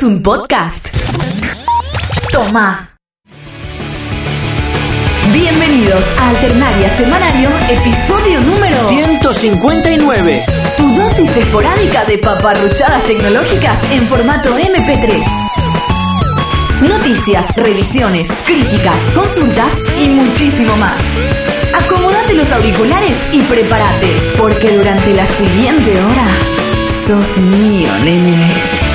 ¿Querés un podcast? Toma. Bienvenidos a Alternaria Semanario, episodio número 159. Tu dosis esporádica de paparruchadas tecnológicas en formato MP3. Noticias, revisiones, críticas, consultas y muchísimo más. Acomódate los auriculares y prepárate, porque durante la siguiente hora sos mío, nene.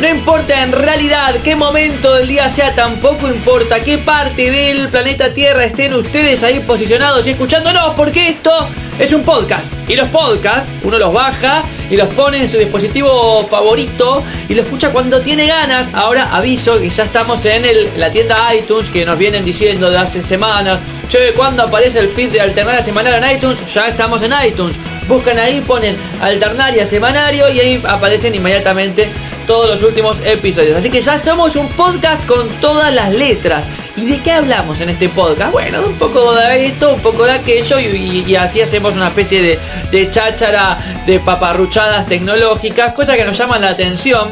No importa en realidad qué momento del día sea, tampoco importa qué parte del planeta Tierra estén ustedes ahí posicionados y escuchándonos, porque esto es un podcast. Y los podcasts uno los baja y los pone en su dispositivo favorito y lo escucha cuando tiene ganas. Ahora aviso que ya estamos en el- la tienda iTunes que nos vienen diciendo de hace semanas. Che, ¿cuándo aparece el feed de Alternaria Semanal en iTunes? Ya estamos en iTunes. Buscan ahí, ponen Alternaria Semanario y ahí aparecen inmediatamente todos los últimos episodios. Así que ya somos un podcast con todas las letras. ¿Y de qué hablamos en este podcast? Bueno, un poco de esto, un poco de aquello y, y- así hacemos una especie de, de cháchara de paparruchadas tecnológicas, cosas que nos llaman la atención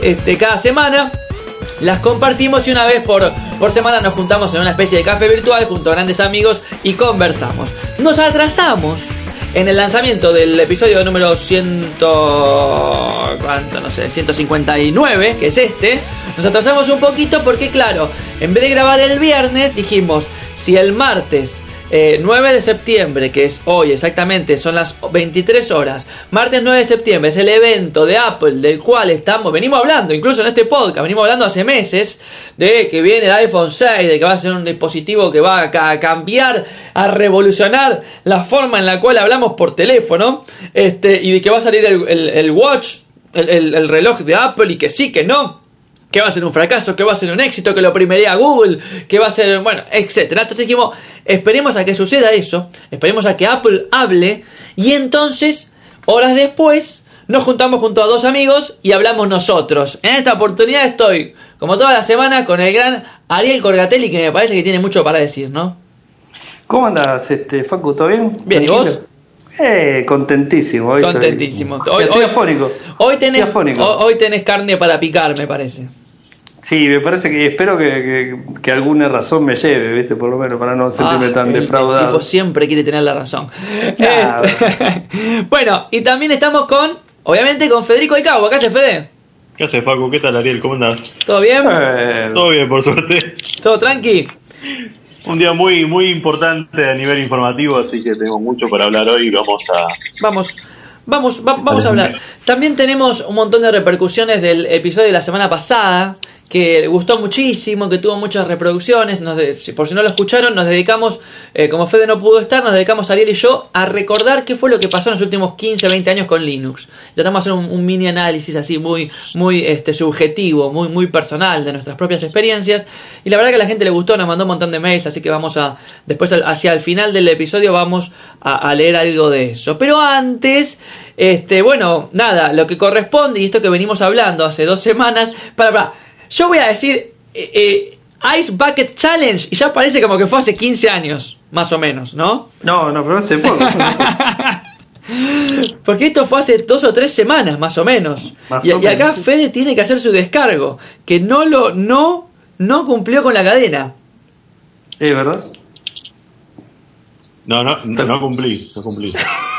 este, cada semana. Las compartimos y una vez por, por semana nos juntamos en una especie de café virtual junto a grandes amigos y conversamos. Nos atrasamos en el lanzamiento del episodio número 100, ¿cuánto? No sé, 159, que es este. Nos atrasamos un poquito porque claro, en vez de grabar el viernes dijimos, si el martes eh, 9 de septiembre, que es hoy exactamente, son las 23 horas. Martes 9 de septiembre es el evento de Apple del cual estamos, venimos hablando, incluso en este podcast, venimos hablando hace meses de que viene el iPhone 6, de que va a ser un dispositivo que va a, ca- a cambiar, a revolucionar la forma en la cual hablamos por teléfono, este, y de que va a salir el, el- Watch, el reloj de Apple, y que sí, que no que va a ser un fracaso, que va a ser un éxito, que lo primería Google, que va a ser, bueno, etcétera. Entonces dijimos, esperemos a que suceda eso, esperemos a que Apple hable y entonces, horas después, nos juntamos junto a dos amigos y hablamos nosotros. En esta oportunidad estoy, como toda la semana, con el gran Ariel Corgatelli, que me parece que tiene mucho para decir, ¿no? ¿Cómo andas, este, Facu? ¿Todo bien? Bien, ¿y vos? Eh, contentísimo. Hoy estoy- Contentísimo. Estoy, afónico. Hoy tenés, hoy tenés carne para picar, me parece. Sí, me parece que espero que, que- que alguna razón me lleve, ¿viste? Por lo menos para no sentirme Ah, tan el- El defraudado. tipo siempre quiere tener la razón. Claro. Bueno, y también estamos con, obviamente, con Federico Icao. Acá Fede. ¿Qué haces, Facu? ¿Qué tal, Ariel? ¿Cómo andás? ¿Todo bien? Eh, Todo bien, por suerte. ¿Todo tranqui? Un día muy muy importante a nivel informativo, así que tengo mucho para hablar hoy y vamos a... Vamos, vamos, va- vamos a hablar. También tenemos un montón de repercusiones del episodio de la semana pasada, que gustó muchísimo, que tuvo muchas reproducciones. Nos de- por si no lo escucharon, nos dedicamos, eh, como Fede no pudo estar, nos dedicamos Ariel y yo a recordar qué fue lo que pasó en los últimos 15, 20 años con Linux. Tratamos de hacer un, mini análisis así muy, muy este, subjetivo, muy, muy personal de nuestras propias experiencias. Y la verdad que a la gente le gustó, nos mandó un montón de mails, así que vamos a, después hacia el final del episodio vamos a, a leer algo de eso. Pero antes, este, bueno, nada, lo que corresponde y esto que venimos hablando hace dos semanas, para, para, yo voy a decir eh, eh, Ice Bucket Challenge y ya parece como que fue hace 15 años, más o menos, ¿no? no, no, pero hace poco. Porque esto fue hace dos o tres semanas, más o menos. Más y, o y acá menos. Fede tiene que hacer su descargo, que no lo, no, no cumplió con la cadena. ¿Es verdad? No, no, no cumplí, no cumplí.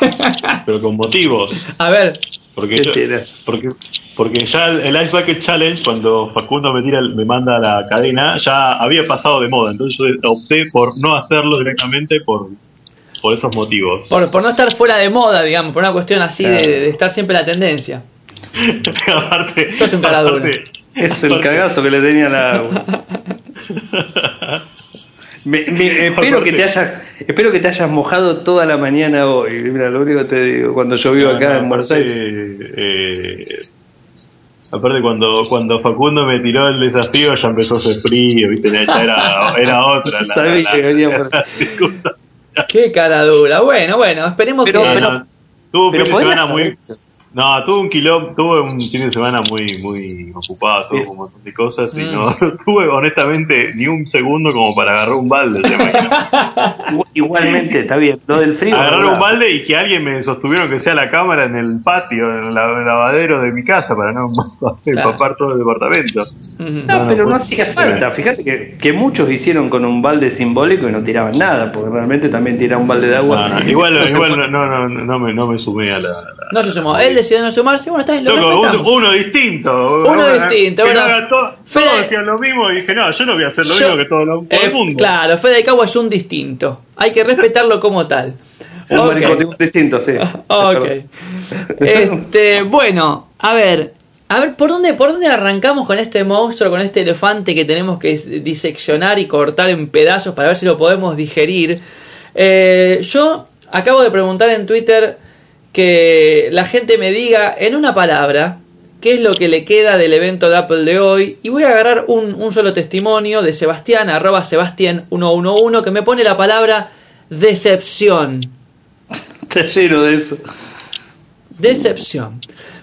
Pero con motivos. A ver, Porque, ¿Qué yo- tiene? porque, porque ya el, el Ice Bucket Challenge, cuando Facundo me, tira, me manda la cadena, ya había pasado de moda. Entonces yo opté por no hacerlo directamente por, por esos motivos. por, por no estar fuera de moda, digamos, por una cuestión así de, Claro. de estar siempre en la tendencia. aparte, Sos un cara dura. aparte- Es el cagazo que le tenía la. Me- me- espero que te hayas espero que te hayas mojado toda la mañana hoy. Mira, lo único que te digo, cuando llovió No, acá no, en Buenos Aires. eh, aparte cuando cuando Facundo me tiró el desafío ya empezó a hacer frío, viste, ya era, era otra. Yo sabía que venía por-. Qué cara dura. Bueno, bueno, esperemos Pero- que. pero- No, tuvo pero muy, No, tuve un quilombo, tuve un fin de semana muy muy ocupado, tuve un montón de cosas y no, Mm. no tuve honestamente ni un segundo como para agarrar un balde. Igualmente, está bien. Lo del frío. agarrar un balde y que alguien me sostuviera que sea la cámara en el patio, en el la- lavadero de mi casa para no empapar todo el departamento. No, No, pero no no fue- hacía falta. Fíjate que, que muchos hicieron con un balde simbólico y no tiraban nada, porque realmente también tirar un balde de agua. No, no, igual No igual no, no, no, no me, no me sumé a la... la- No se sumó. Él decidió no sumarse. Bueno, está bien, lo Loco, un- respetamos. uno distinto. Uno distinto, que bueno. haga to- Fede- todos decían lo mismo y dije, no, yo no voy a hacer lo Yo- mismo que todo, lo- todo Eh, el mundo. Claro, Fede Cagua es un distinto. Hay que respetarlo como tal. Un Ok. distinto, sí. Ok. Este, bueno, a ver, a ver, ¿por dónde, ¿por dónde arrancamos con este monstruo, con este elefante que tenemos que diseccionar y cortar en pedazos para ver si lo podemos digerir? Eh, yo acabo de preguntar en Twitter que la gente me diga en una palabra qué es lo que le queda del evento de Apple de hoy y voy a agarrar un, un solo testimonio de Sebastián, arroba Sebastián 111 que me pone la palabra decepción. Está lleno de eso. Decepción.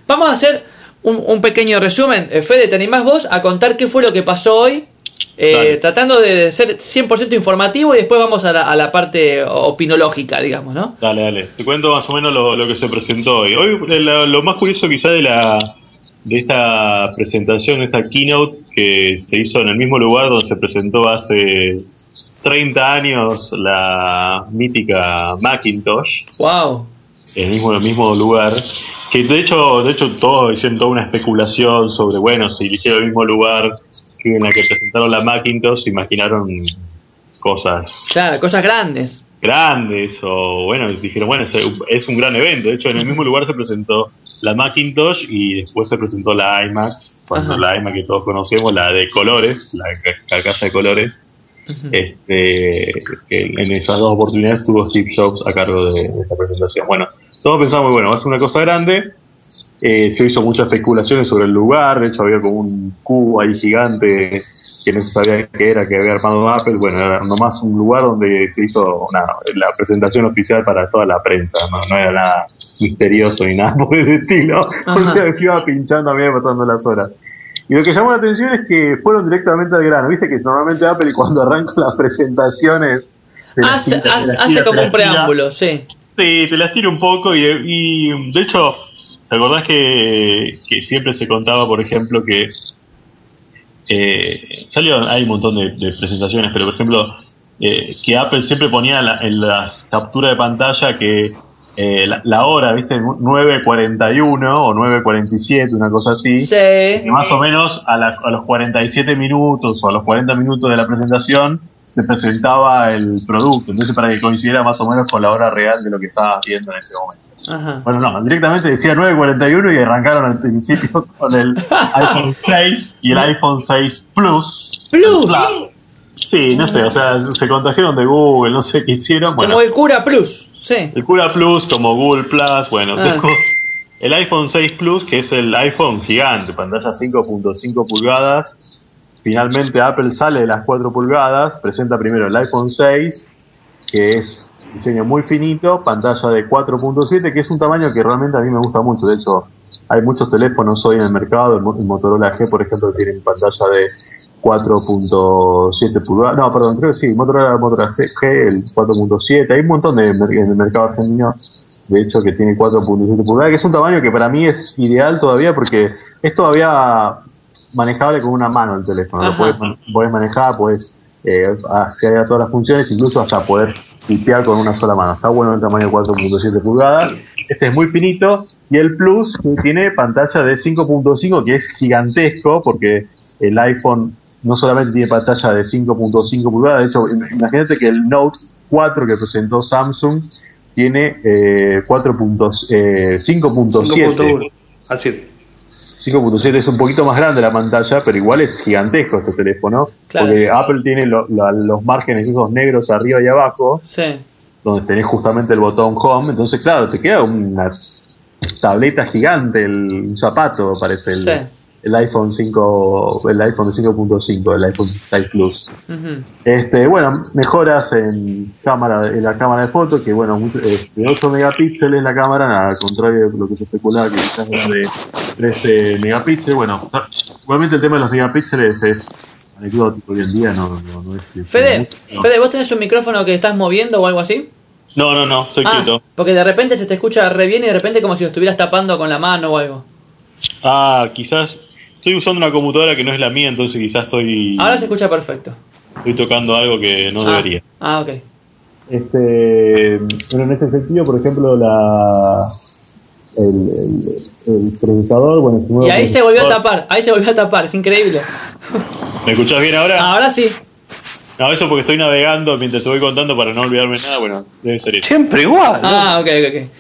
Vamos a hacer un, un pequeño resumen. Eh, Fede, ¿te animás vos a contar qué fue lo que pasó hoy? Eh, tratando de ser 100% informativo y después vamos a la, a la parte opinológica, digamos, ¿no? Dale, dale. Te cuento más o menos lo, lo que se presentó hoy. Hoy eh, lo, lo más curioso quizá de la de esta presentación, de esta keynote que se hizo en el mismo lugar donde se presentó hace 30 años la mítica Macintosh, ¡Wow! en el mismo, el mismo lugar, que de hecho, de hecho todos hicieron toda una especulación sobre, bueno, si eligieron el mismo lugar en la que presentaron la Macintosh, imaginaron cosas Claro, cosas grandes. grandes o bueno, dijeron, bueno, es, un gran evento. De hecho, en el mismo lugar se presentó la Macintosh y después se presentó la iMac, cuando Ajá. la iMac que todos conocemos, la de colores, la ca- carcasa de colores. este en esas dos oportunidades tuvo Steve Jobs a cargo de, de esta presentación. Bueno, todos pensamos, bueno, va a ser una cosa grande. Eh, se hizo muchas especulaciones sobre el lugar, de hecho había como un cubo ahí gigante que no se sabía qué era, que había armado Apple. Bueno, era nomás un lugar donde se hizo una, la presentación oficial para toda la prensa, no, no era nada misterioso ni nada por el estilo. Sea, se iba pinchando a medida que pasando las horas. Y lo que llamó la atención es que fueron directamente al grano. Viste que normalmente Apple cuando arranca las presentaciones... Hace, tira, hace- las hace tira, como un tira. preámbulo, sí. Sí, te las tiro un poco y, y, de hecho, ¿te acordás que, que siempre se contaba, por ejemplo, que eh, salió, hay un montón de, de presentaciones, pero por ejemplo, eh, que Apple siempre ponía la- en las capturas de pantalla que eh, la, la hora, ¿viste? 9.41 o 9.47, una cosa así. Sí. que más o menos a, la- a los 47 minutos o a los 40 minutos de la presentación se presentaba el producto, entonces para que coincidiera más o menos con la hora real de lo que estaba viendo en ese momento. Ajá. Bueno, no, directamente decía 9.41 y arrancaron al principio con el iPhone 6 y el iPhone 6 Plus. Plus. Sí, no sé, o sea, se contagiaron de Google, no sé qué hicieron. Bueno, Como el cura Plus, sí. el Cura Plus como Google Plus, bueno, Ah. el iPhone 6 Plus, que es el iPhone gigante, pantalla 5.5 pulgadas. Finalmente Apple sale de las 4 pulgadas, presenta primero el iPhone 6, que es diseño muy finito, pantalla de 4.7, que es un tamaño que realmente a mí me gusta mucho. De hecho, hay muchos teléfonos hoy en el mercado, el Mo- el Motorola G, por ejemplo, tiene pantalla de 4.7 pulgadas. No, perdón, creo que sí, Motorola, Motorola G, el 4.7. Hay un montón de en el mercado argentino, de hecho, que tiene 4.7 pulgadas, que es un tamaño que para mí es ideal todavía porque es todavía manejable con una mano el teléfono. Lo puedes manejar, puedes eh, acceder a todas las funciones, incluso hasta poder limpiar con una sola mano. Está bueno el tamaño de 4.7 pulgadas. Este es muy finito. Y el Plus tiene pantalla de 5.5, que es gigantesco, porque el iPhone no solamente tiene pantalla de 5.5 pulgadas, de hecho, im- imagínate que el Note 4 que presentó Samsung tiene eh, 4 puntos, eh, 5.7. 5.1. Así. 5.7 es un poquito más grande la pantalla, pero igual es gigantesco este teléfono. Claro. Porque Apple tiene lo- los márgenes esos negros arriba y abajo, Sí. donde tenés justamente el botón Home. Entonces, claro, te queda una tableta gigante, el, un zapato, parece el, Sí. El iPhone 5, el iPhone 5.5, el iPhone 6 Plus. Este, bueno, mejoras en cámara, en la cámara de foto, que bueno, de 8 megapíxeles la cámara, al contrario de lo que se especulaba que quizás era de 13 megapíxeles. Bueno, igualmente el tema de los megapíxeles es anecdótico hoy en día, no, no, es Fede, Fede, ¿vos tenés un micrófono que estás moviendo o algo así? No, no, no, estoy ah, quieto. Porque de repente se te escucha re bien y de repente como si lo estuvieras tapando con la mano o algo. Ah, quizás Estoy usando una computadora que no es la mía, entonces quizás estoy. Ahora se escucha perfecto. Estoy tocando algo que no ah, debería. Ah, ok. Este, bueno, en ese sentido, por ejemplo, la el, el, procesador, bueno, Y ahí se volvió a tapar, ahí se volvió a tapar, es increíble. ¿Me escuchás bien ahora? Ahora sí. No, eso porque estoy navegando mientras te voy contando para no olvidarme nada, bueno, debe ser eso. Siempre igual. Ah, ok, ok, ok.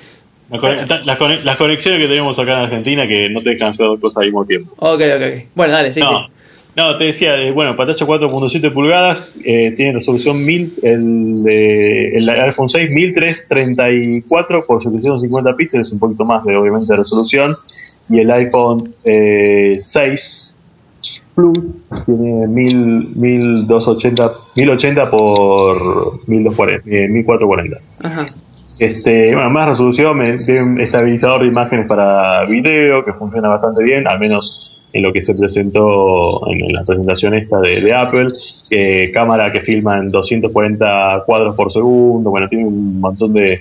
Las, conexiones que tenemos acá en Argentina que no te dejan hacer dos cosas al mismo tiempo. Ok, ok. Bueno, dale, sí, no, No, te decía, eh, bueno, pantalla 4.7 pulgadas, eh, tiene resolución 1000, el, el iPhone 6 1334 por 750 píxeles, un poquito más de obviamente de resolución, y el iPhone eh, 6 Plus tiene 1000, 1280, 1080 por 1240, 1440. Ajá. Este, bueno, más resolución, un estabilizador de imágenes para video que funciona bastante bien, al menos en lo que se presentó en, la presentación esta de, Apple. cámara que filma en 240 cuadros por segundo, bueno, tiene un montón de,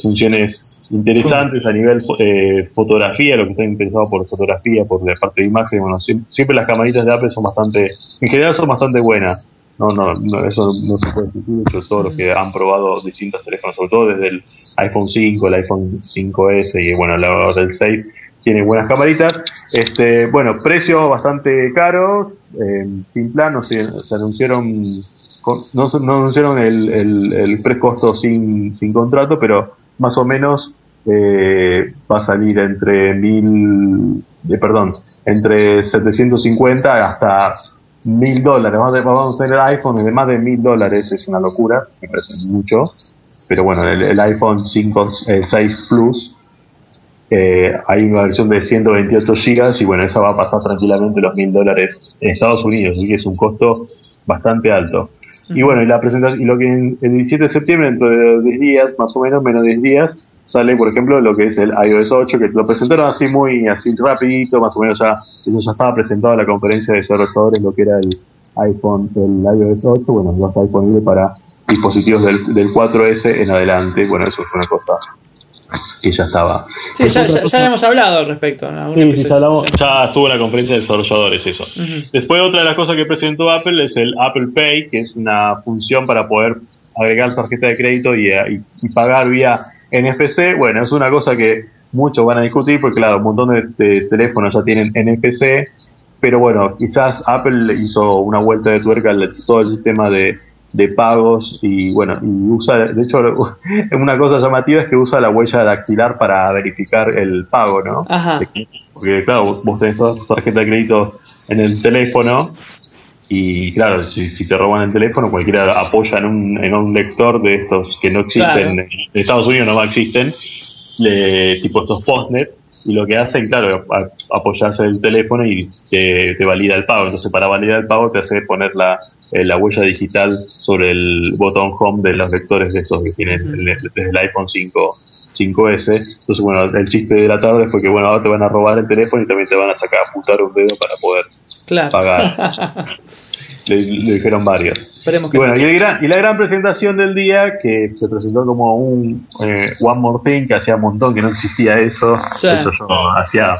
funciones interesantes a nivel eh, fotografía, lo que está pensado por fotografía, por la parte de imagen. Bueno, siempre, las camaritas de Apple son bastante, en general son bastante buenas. No, no, no, eso no se puede decir. De todos los que han probado distintos teléfonos, sobre todo desde el iPhone 5, el iPhone 5S y bueno, la del 6, tiene buenas camaritas. Este, bueno, precios bastante caros. Eh, sin plan, no se, anunciaron, no, no anunciaron el, el, el precosto sin, sin contrato, pero más o menos eh, va a salir entre mil, eh, perdón, entre 750 hasta mil dólares. Vamos a tener el iPhone de más de mil dólares, es una locura, me parece mucho. Pero bueno, el, iPhone 5, el 6 Plus, eh, hay una versión de 128 gigas y bueno, esa va a pasar tranquilamente los mil dólares en Estados Unidos, así que es un costo bastante alto. Y bueno, y la presentación, y lo que el 17 de septiembre, dentro de 10 días, más o menos, menos de 10 días, sale, por ejemplo, lo que es el iOS 8, que lo presentaron así muy así rapidito, más o menos ya, eso ya estaba presentado en la conferencia de desarrolladores, lo que era el iPhone, el iOS 8, bueno, va a estar disponible para dispositivos del, del 4S en adelante, bueno, eso es una cosa que ya estaba. Sí, ya, ya, hemos hablado al respecto. Sí, ya, ya, estuvo en la conferencia de desarrolladores eso. Después otra de las cosas que presentó Apple es el Apple Pay, que es una función para poder agregar tarjeta de crédito y, y pagar vía NFC, bueno, es una cosa que muchos van a discutir porque claro, un montón de, teléfonos ya tienen NFC, pero bueno, quizás Apple hizo una vuelta de tuerca al todo el sistema de, pagos y bueno, y usa, de hecho, una cosa llamativa es que usa la huella dactilar para verificar el pago, ¿no? Porque claro, vos tenés toda tu tarjeta de crédito en el teléfono y claro, si, te roban el teléfono, cualquiera apoya en un, en un lector de estos que no existen, en Estados Unidos no existen, le, tipo estos postnet, y lo que hacen, claro, es apoyarse el teléfono y te, valida el pago. Entonces, para validar el pago, te hace poner la, eh, la huella digital sobre el botón home de los lectores de estos que tienen desde el iPhone 5 5S. Entonces, bueno, el chiste de la tarde fue que, bueno, ahora te van a robar el teléfono y también te van a sacar a putar un dedo para poder pagar. le, dijeron varios. y bueno, y, la gran presentación del día, que se presentó como un eh, One More Thing, que hacía un montón que no existía eso. Eso yo hacía,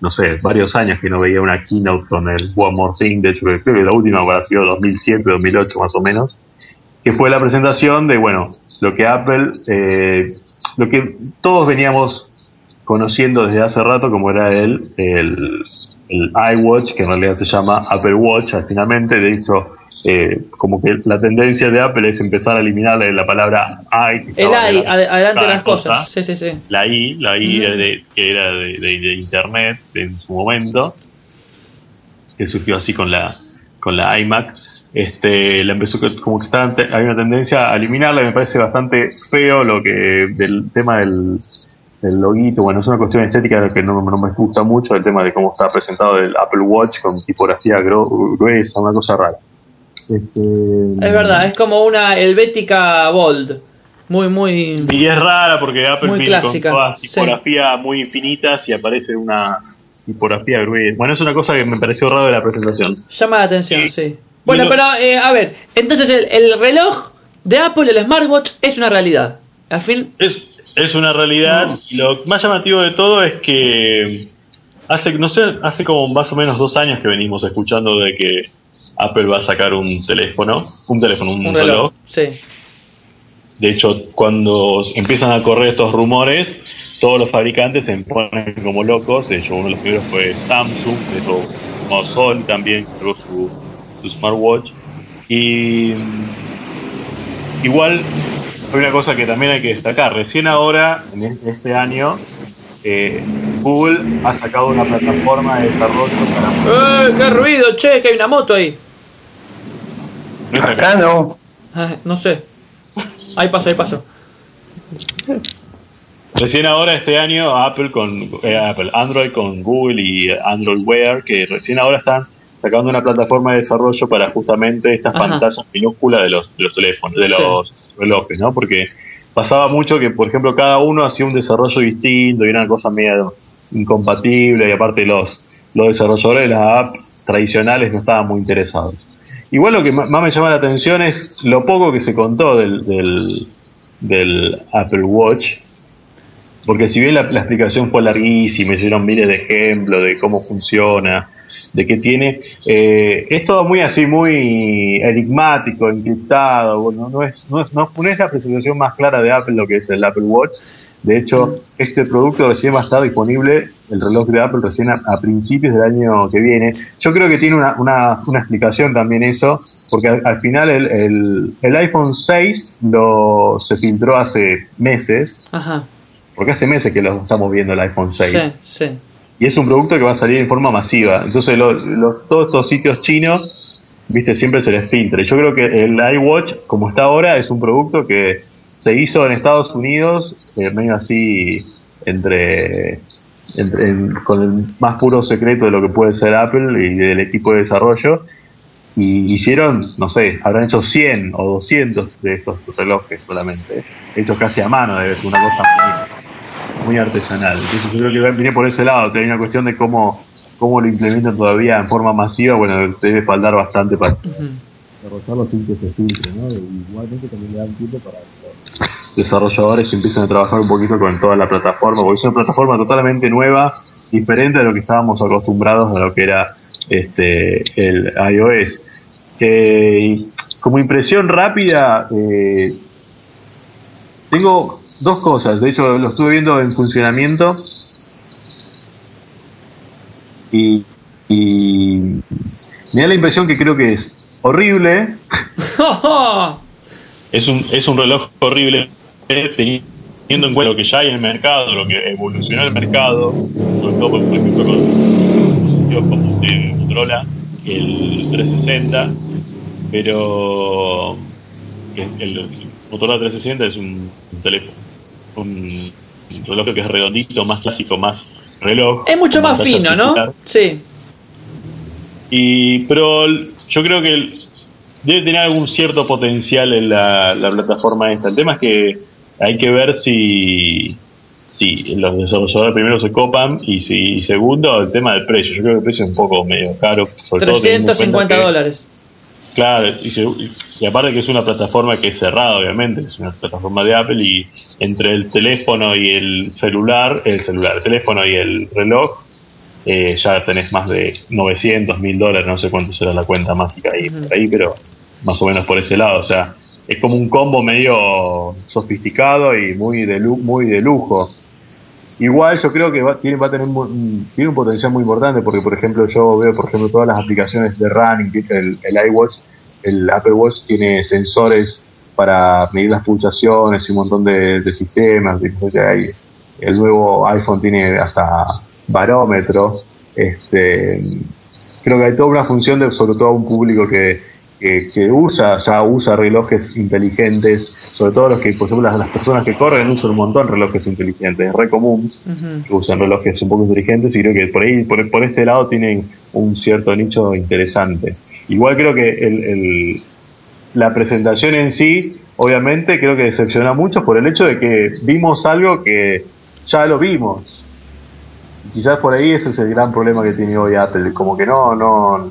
no sé, varios años que no veía una keynote con el One More Thing. De hecho, creo que la última habrá sido 2007, 2008 más o menos. Que fue la presentación de, bueno, lo que Apple, eh, lo que todos veníamos conociendo desde hace rato, como era el, el el iWatch, que en realidad se llama Apple Watch, finalmente, de hecho, eh, como que la tendencia de Apple es empezar a eliminar la palabra i. El i, adelante las cosas. Sí, sí, sí. La i, la i que era de, Internet en su momento, que surgió así con la, con la iMac. Este, la empezó como que hay una tendencia a eliminarla, me parece bastante feo lo que del tema del el loguito, bueno, es una cuestión estética que no, no, me gusta mucho, el tema de cómo está presentado el Apple Watch con tipografía gruesa, una cosa rara. Este, es verdad, es como una helvética bold. Muy, muy. Y es rara porque Apple muy viene con todas tipografías muy infinitas y aparece una tipografía gruesa. Bueno, es una cosa que me pareció raro de la presentación. Llama la atención, sí. Bueno, pero eh, a ver, entonces el, el, reloj de Apple, el smartwatch, es una realidad. Al fin. Es, es una realidad. Y lo más llamativo de todo es que hace, no sé, hace como más o menos dos años que venimos escuchando de que Apple va a sacar un teléfono, un teléfono, un, reloj. Sí. De hecho, cuando empiezan a correr estos rumores, todos los fabricantes se ponen como locos. De hecho, uno de los primeros fue Samsung, de hecho, Mozol también creó su, su smartwatch. Y igual, hay una cosa que también hay que destacar. Recién ahora, en este año, eh, Google ha sacado una plataforma de desarrollo para... ¡Eh, qué ruido, che! Que hay una moto ahí. Acá no. Ah, no sé. Ahí paso, ahí paso. Recién ahora este año Apple con eh, Apple, Android con Google y Android Wear, que recién ahora están sacando una plataforma de desarrollo para justamente estas pantallas minúsculas de los, de los teléfonos, de los relojes, ¿no? Porque pasaba mucho que, por ejemplo, cada uno hacía un desarrollo distinto y era una cosa medio incompatible y aparte los, los desarrolladores de las apps tradicionales no estaban muy interesados. Igual lo que más me llama la atención es lo poco que se contó del, del, Apple Watch, porque si bien la, explicación fue larguísima, hicieron miles de ejemplos de cómo funciona, de qué tiene, eh, es todo muy así, muy enigmático, encriptado, bueno, no es, no es, no, es la presentación más clara de Apple lo que es el Apple Watch, de hecho, este producto recién va a estar disponible, el reloj de Apple recién a, principios del año que viene. Yo creo que tiene una, una, una explicación también eso, porque al, final el, el, iPhone 6 lo, se filtró hace meses, porque hace meses que lo estamos viendo el iPhone 6. Sí, sí. Y es un producto que va a salir en forma masiva. Entonces todos estos sitios chinos, viste, siempre se les filtra. Yo creo que el iWatch, como está ahora, es un producto que se hizo en Estados Unidos, eh, medio así, entre, con el más puro secreto de lo que puede ser Apple y del equipo de desarrollo. Y hicieron, no sé, habrán hecho 100 o 200 de estos relojes solamente. Hechos casi a mano, debe ser una cosa artesanal. Entonces yo creo que viene por ese lado. Hay una cuestión de cómo, cómo lo implementan todavía en forma masiva. Bueno, debe faltar bastante para desarrollarlo sin que se filtre, ¿no? Igualmente también le dan tiempo para los desarrolladores empiezan a trabajar un poquito con toda la plataforma, porque es una plataforma totalmente nueva, diferente a lo que estábamos acostumbrados a lo que era este el iOS. como impresión rápida, eh, tengo dos cosas, de hecho lo estuve viendo en funcionamiento y, y me da la impresión que creo que es horrible. es, un, es un reloj horrible, teniendo en cuenta lo que ya hay en el mercado, lo que evolucionó el mercado, sobre todo por ejemplo con como el Motorola, el 360, pero el, Motorola 360 es un, teléfono, un, reloj que es redondito, más clásico, más reloj. Es mucho más fino, ¿no? Sí. Y, pero yo creo que debe tener algún cierto potencial en la, plataforma esta. El tema es que hay que ver si, si los desarrolladores primero se copan y si segundo el tema del precio. Yo creo que el precio es un poco medio caro. Sobre 350 dólares. Claro, y, y, aparte que es una plataforma que es cerrada, obviamente, es una plataforma de Apple y entre el teléfono y el celular, el celular, el teléfono y el reloj, eh, ya tenés más de 900 mil dólares, no sé cuánto será la cuenta mágica ahí, ahí, pero más o menos por ese lado, o sea, es como un combo medio sofisticado y muy de, muy de lujo. Igual yo creo que va, tiene, va a tener un, tiene un potencial muy importante porque, por ejemplo, yo veo, por ejemplo, todas las aplicaciones de running, el, el iWatch, el Apple Watch tiene sensores para medir las pulsaciones y un montón de, sistemas. el nuevo iPhone tiene hasta barómetro. Este, creo que hay toda una función de sobre todo a un público que, que, usa, ya usa relojes inteligentes, sobre todo los que, por ejemplo, las, personas que corren usan un montón relojes inteligentes, es re común que usen relojes un poco inteligentes y creo que por ahí, por, por este lado tienen un cierto nicho interesante. Igual creo que el, la presentación en sí, obviamente, creo que decepciona mucho por el hecho de que vimos algo que ya lo vimos. Quizás por ahí ese es el gran problema que tiene hoy Apple, como que no, no,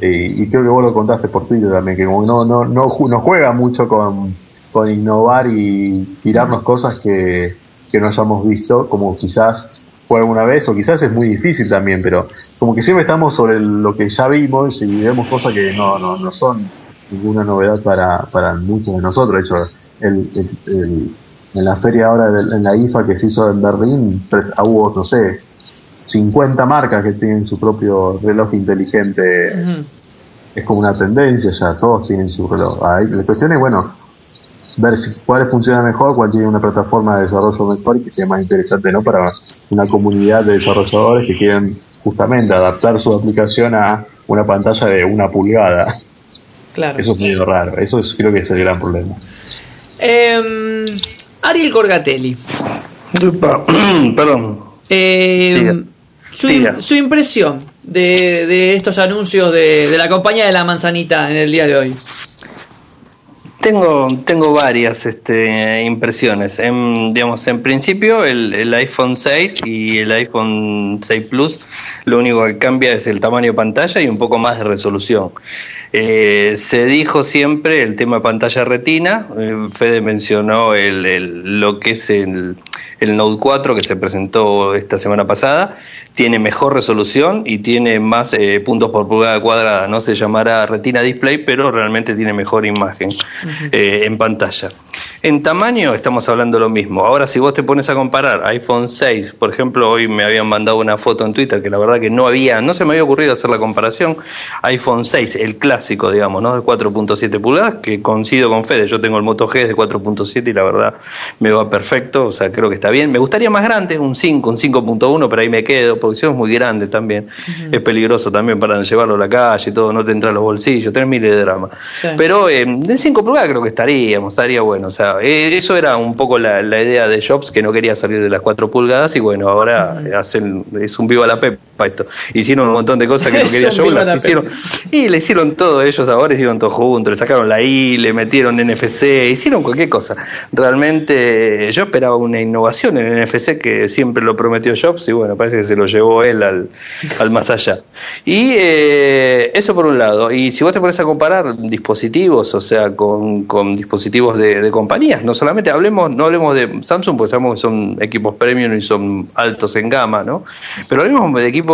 y creo que vos lo contaste por Twitter también, que como no, no, no, no juega mucho con con innovar y tirarnos cosas que, no hayamos visto, como quizás fue alguna vez, o quizás es muy difícil también, pero como que siempre estamos sobre lo que ya vimos y vemos cosas que no, no, no son ninguna novedad para, para muchos de nosotros. De hecho, el, en la feria ahora, en la IFA que se hizo en Berlín, hubo, no sé, 50 marcas que tienen su propio reloj inteligente. Es como una tendencia ya, todos tienen su reloj. la cuestión es, bueno, ver si, cuál funciona mejor, cuál tiene una plataforma de desarrollo mejor y que sea más interesante ¿no? para una comunidad de desarrolladores que quieren justamente adaptar su aplicación a una pantalla de una pulgada. Claro. Eso es medio raro, eso creo que es el gran problema. Eh, Ariel Corgatelli. Perdón. Eh, su, impresión de, de, estos anuncios de, de la compañía de la manzanita en el día de hoy. Tengo, tengo varias este, impresiones. En, digamos, en principio el, el, iPhone 6 y el iPhone 6 Plus lo único que cambia es el tamaño de pantalla y un poco más de resolución. Eh, se dijo siempre el tema de pantalla retina. Eh, Fede mencionó el, el, lo que es el, el Note 4 que se presentó esta semana pasada tiene mejor resolución y tiene más eh, puntos por pulgada cuadrada. No se llamará Retina Display, pero realmente tiene mejor imagen eh, en pantalla. En tamaño estamos hablando lo mismo. Ahora, si vos te pones a comparar iPhone 6, por ejemplo, hoy me habían mandado una foto en Twitter que la verdad que no había, no se me había ocurrido hacer la comparación. iPhone 6, el clásico, digamos, ¿no? De 4.7 pulgadas, que coincido con Fede. Yo tengo el Moto G de 4.7 y la verdad me va perfecto. O sea, creo que está bien. Me gustaría más grande, un 5, un 5.1, pero ahí me quedo producción es muy grande también. Es peligroso también para llevarlo a la calle y todo, no te entra los bolsillos, tenés miles de drama. Pero eh, de 5 pulgadas creo que estaríamos, estaría bueno. O sea, eh, eso era un poco la, idea de Jobs, que no quería salir de las 4 pulgadas y bueno, ahora hacen, es un vivo a la esto. Hicieron un montón de cosas que no quería yo, las hicieron. Y le hicieron todo, ellos ahora hicieron todo juntos, le sacaron la I, le metieron NFC, hicieron cualquier cosa. Realmente yo esperaba una innovación en NFC que siempre lo prometió Jobs y bueno, parece que se lo llevó él al, al más allá. Y eh, eso por un lado. Y si vos te pones a comparar dispositivos, o sea, con, con dispositivos de, compañías, no solamente hablemos, no hablemos de Samsung, porque sabemos que son equipos premium y son altos en gama, ¿no? Pero hablemos de equipos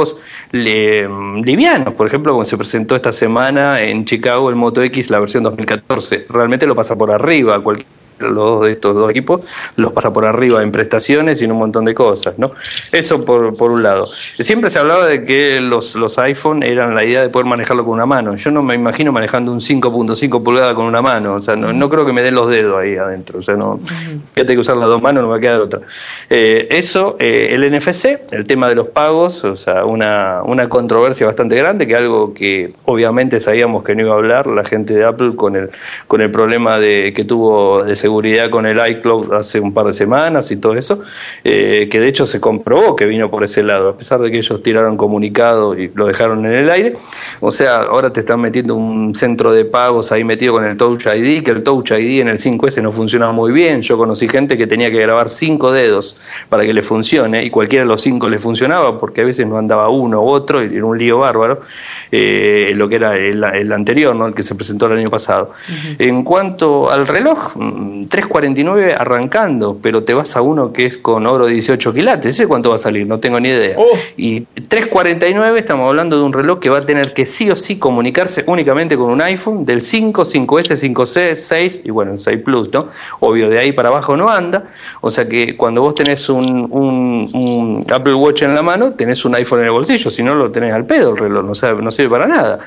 livianos, por ejemplo, como se presentó esta semana en Chicago el Moto X, la versión 2014, realmente lo pasa por arriba cualquier los dos de estos dos equipos los pasa por arriba en prestaciones y en un montón de cosas, ¿no? Eso por, por un lado. Siempre se hablaba de que los, los iPhone eran la idea de poder manejarlo con una mano. Yo no me imagino manejando un 5.5 pulgadas con una mano, o sea, no, no, creo que me den los dedos ahí adentro, o sea, no, fíjate que usar las dos manos, no me va a quedar otra. Eh, eso, eh, el NFC, el tema de los pagos, o sea, una, una controversia bastante grande, que algo que obviamente sabíamos que no iba a hablar la gente de Apple con el, con el problema de que tuvo de seguridad con el iCloud hace un par de semanas y todo eso, eh, que de hecho se comprobó que vino por ese lado, a pesar de que ellos tiraron comunicado y lo dejaron en el aire. O sea, ahora te están metiendo un centro de pagos ahí metido con el Touch ID, que el Touch ID en el 5S no funciona muy bien. Yo conocí gente que tenía que grabar cinco dedos para que le funcione y cualquiera de los cinco le funcionaba porque a veces no andaba uno u otro y era un lío bárbaro. Eh, lo que era el, anterior, ¿no? el que se presentó el año pasado. En cuanto al reloj, 3.49 mm, arrancando, pero te vas a uno que es con oro 18 quilates, ¿ese cuánto va a salir? No tengo ni idea. Oh. Y 3.49 estamos hablando de un reloj que va a tener que sí o sí comunicarse únicamente con un iPhone del 5, 5S, 5C, 6 y bueno, el 6 Plus, ¿no? Obvio, de ahí para abajo no anda, o sea que cuando vos tenés un, un, Apple Watch en la mano, tenés un iPhone en el bolsillo, si no lo tenés al pedo el reloj, no, sabe, no sirve para nada.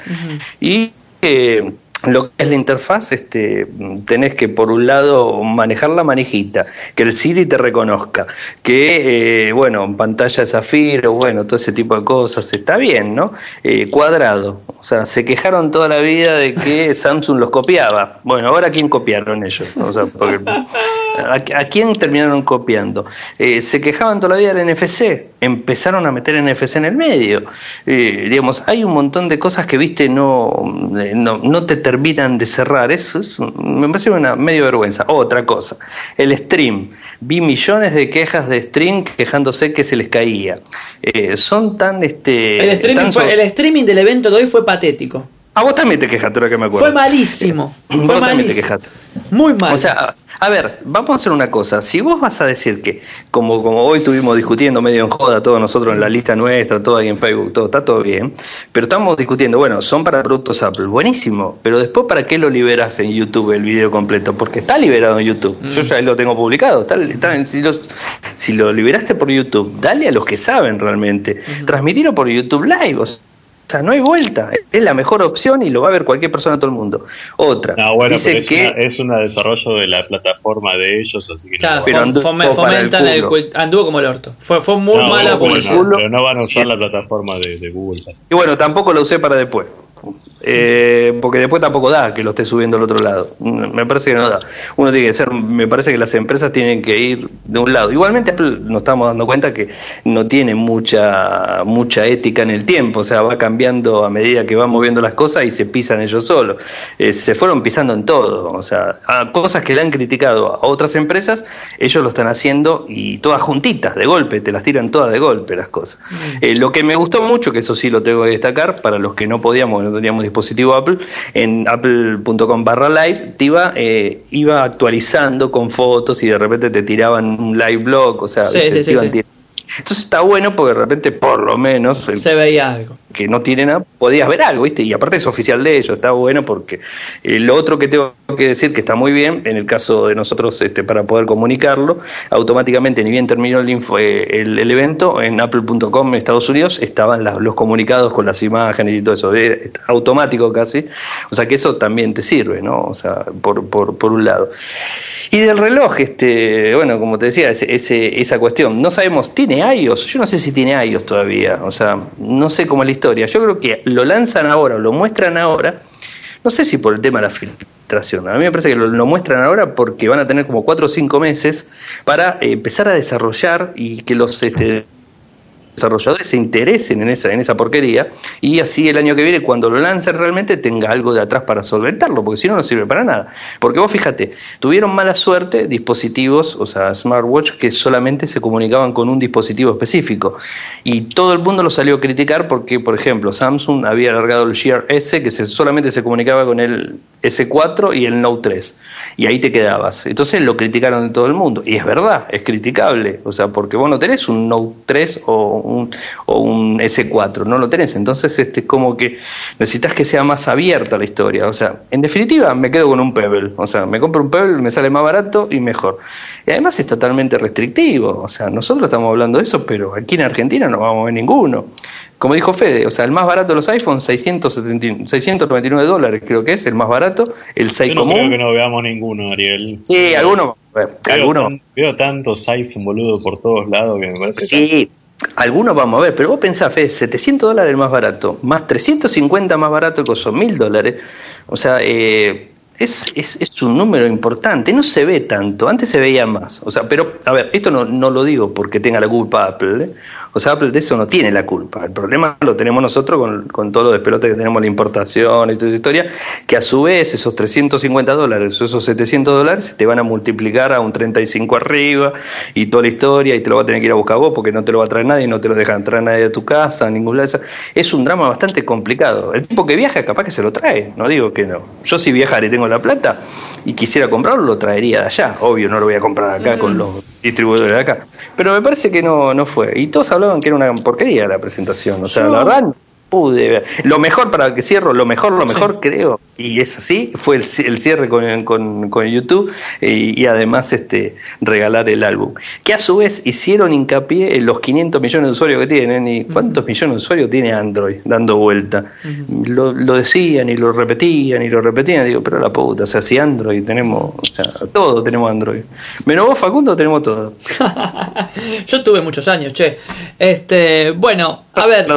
Y eh, lo que es la interfaz, este, tenés que por un lado manejar la manijita, que el Siri te reconozca, que, eh, bueno, pantalla de zafiro, bueno, todo ese tipo de cosas, está bien, ¿no? Eh, cuadrado, o sea, se quejaron toda la vida de que Samsung los copiaba. Bueno, ahora ¿quién copiaron ellos? O sea, ¿a, quién terminaron copiando? Eh, se quejaban toda la vida del NFC, empezaron a meter NFC en el medio. digamos, hay un montón de cosas que, viste, no, no, no te terminan de cerrar. Eso es, me parece una medio vergüenza. Otra cosa, el stream. Vi millones de quejas de stream quejándose que se les caía. Eh, son tan... este el streaming, el streaming del evento de hoy fue patético. A vos también te quejaste, ahora que me acuerdo. Fue malísimo. vos también te quejaste. Muy mal. O sea, a ver, vamos a hacer una cosa. Si vos vas a decir que, como, como hoy estuvimos discutiendo medio en joda, todos nosotros en la lista nuestra, todo ahí en Facebook, todo está todo bien, pero estamos discutiendo, bueno, son para productos Apple, buenísimo, pero después, ¿para qué lo liberas en YouTube el video completo? Porque está liberado en YouTube. Yo mm. ya lo tengo publicado. Está, si, lo, si, lo, liberaste por YouTube, dale a los que saben realmente. Transmitirlo por YouTube Live. O o sea, no hay vuelta. Es la mejor opción y lo va a ver cualquier persona de todo el mundo. Otra. No, bueno, dice que es un desarrollo de la plataforma de ellos, así que claro, pero anduvo, fomentan el, anduvo como el orto. Fue, fue muy mala publicidad. Pero no van a usar la plataforma de, de Google. Y bueno, tampoco lo usé para después. Eh, porque después tampoco da que lo esté subiendo al otro lado. Me parece que no da. Uno tiene que ser, me parece que las empresas tienen que ir de un lado. Igualmente Apple nos estamos dando cuenta que no tiene mucha mucha ética en el tiempo, o sea, va cambiando a medida que va moviendo las cosas y se pisan ellos solos. Eh, se fueron pisando en todo, o sea, a cosas que le han criticado a otras empresas, ellos lo están haciendo y todas juntitas, de golpe, te las tiran todas de golpe las cosas. Mm. Eh, lo que me gustó mucho, que eso sí lo tengo que destacar, para los que no podíamos, no teníamos dispositivo Apple, en apple.com barra live, te iba, eh, iba actualizando con fotos y de repente te tiraban un live blog, o sea, te, iban entonces está bueno porque de repente, por lo menos, se veía algo. Que no tiene nada, podías ver algo, ¿viste? Y aparte es oficial de ellos, está bueno porque eh, lo otro que tengo que decir que está muy bien, en el caso de nosotros, este, para poder comunicarlo, automáticamente, ni bien terminó el, eh, el, evento, en apple.com en Estados Unidos estaban los comunicados con las imágenes y todo eso, automático casi. O sea que eso también te sirve, ¿no? O sea, por, por, por un lado. Y del reloj, este, bueno, como te decía, esa cuestión, no sabemos, ¿tiene iOS? Yo no sé si tiene iOS todavía, o sea, no sé cómo es la historia. Yo creo que lo lanzan ahora, lo muestran ahora, no sé si por el tema de la filtración, a mí me parece que lo, muestran ahora porque van a tener como cuatro o cinco meses para empezar a desarrollar y que los... Este, desarrolladores se interesen en esa, en esa porquería y así el año que viene, cuando lo lancen realmente, tenga algo de atrás para solventarlo, porque si no, no sirve para nada. Porque vos fíjate, tuvieron mala suerte dispositivos, o sea, smartwatch, que solamente se comunicaban con un dispositivo específico. Y todo el mundo lo salió a criticar porque, por ejemplo, Samsung había alargado el Gear S, que se, solamente se comunicaba con el S4 y el Note 3. Y ahí te quedabas. Entonces lo criticaron de todo el mundo. Y es verdad, es criticable. O sea, porque vos no tenés un Note 3 o un, o un S4, no lo tenés. Entonces, este, es como que necesitas que sea más abierta la historia. O sea, en definitiva, me quedo con un Pebble. O sea, me compro un Pebble, me sale más barato y mejor. Y además es totalmente restrictivo. O sea, nosotros estamos hablando de eso, pero aquí en Argentina no vamos a ver ninguno. Como dijo Fede, o sea, el más barato de los iPhones, 699 dólares creo que es, el más barato, el 6 Yo no creo que no veamos ninguno, Ariel. Sí, algunos. Veo, veo tantos iPhones, boludo, por todos lados que me parece... Sí, algunos vamos a ver, pero vos pensás, Fede, 700 dólares más barato, más 350 más barato que son 1000 dólares. O sea, eh, es, es, es, un número importante, no se ve tanto, antes se veía más. O sea, pero, a ver, esto no, no lo digo porque tenga la culpa Apple, ¿eh? O sea, Apple de eso no tiene la culpa. El problema lo tenemos nosotros con, con todo lo despelote que tenemos la importación y toda esa historia, que a su vez esos 350 dólares o esos 700 dólares te van a multiplicar a un 35 arriba y toda la historia y te lo va a tener que ir a buscar vos porque no te lo va a traer nadie, no te lo deja entrar nadie a tu casa, a ningún lado. Es un drama bastante complicado. El tipo que viaja capaz que se lo trae, no digo que no. Yo si viajara y tengo la plata y quisiera comprarlo, lo traería de allá. Obvio, no lo voy a comprar acá con los distribuidores de acá. Pero me parece que no, no fue. Y todos hablaban que era una porquería la presentación. O sea, la verdad, pude ver. Lo mejor, para que cierro, lo mejor, lo mejor creo, y es así, fue el, el cierre con, con, con YouTube y, y, además este regalar el álbum. Que a su vez hicieron hincapié en los 500 millones de usuarios que tienen y cuántos millones de usuarios tiene Android dando vuelta. lo, lo, decían y lo repetían y lo repetían, digo, pero la puta, o sea, si Android tenemos, o sea, todo tenemos Android. Menos vos, Facundo, tenemos todo. Yo tuve muchos años, che. Este, bueno, a ver.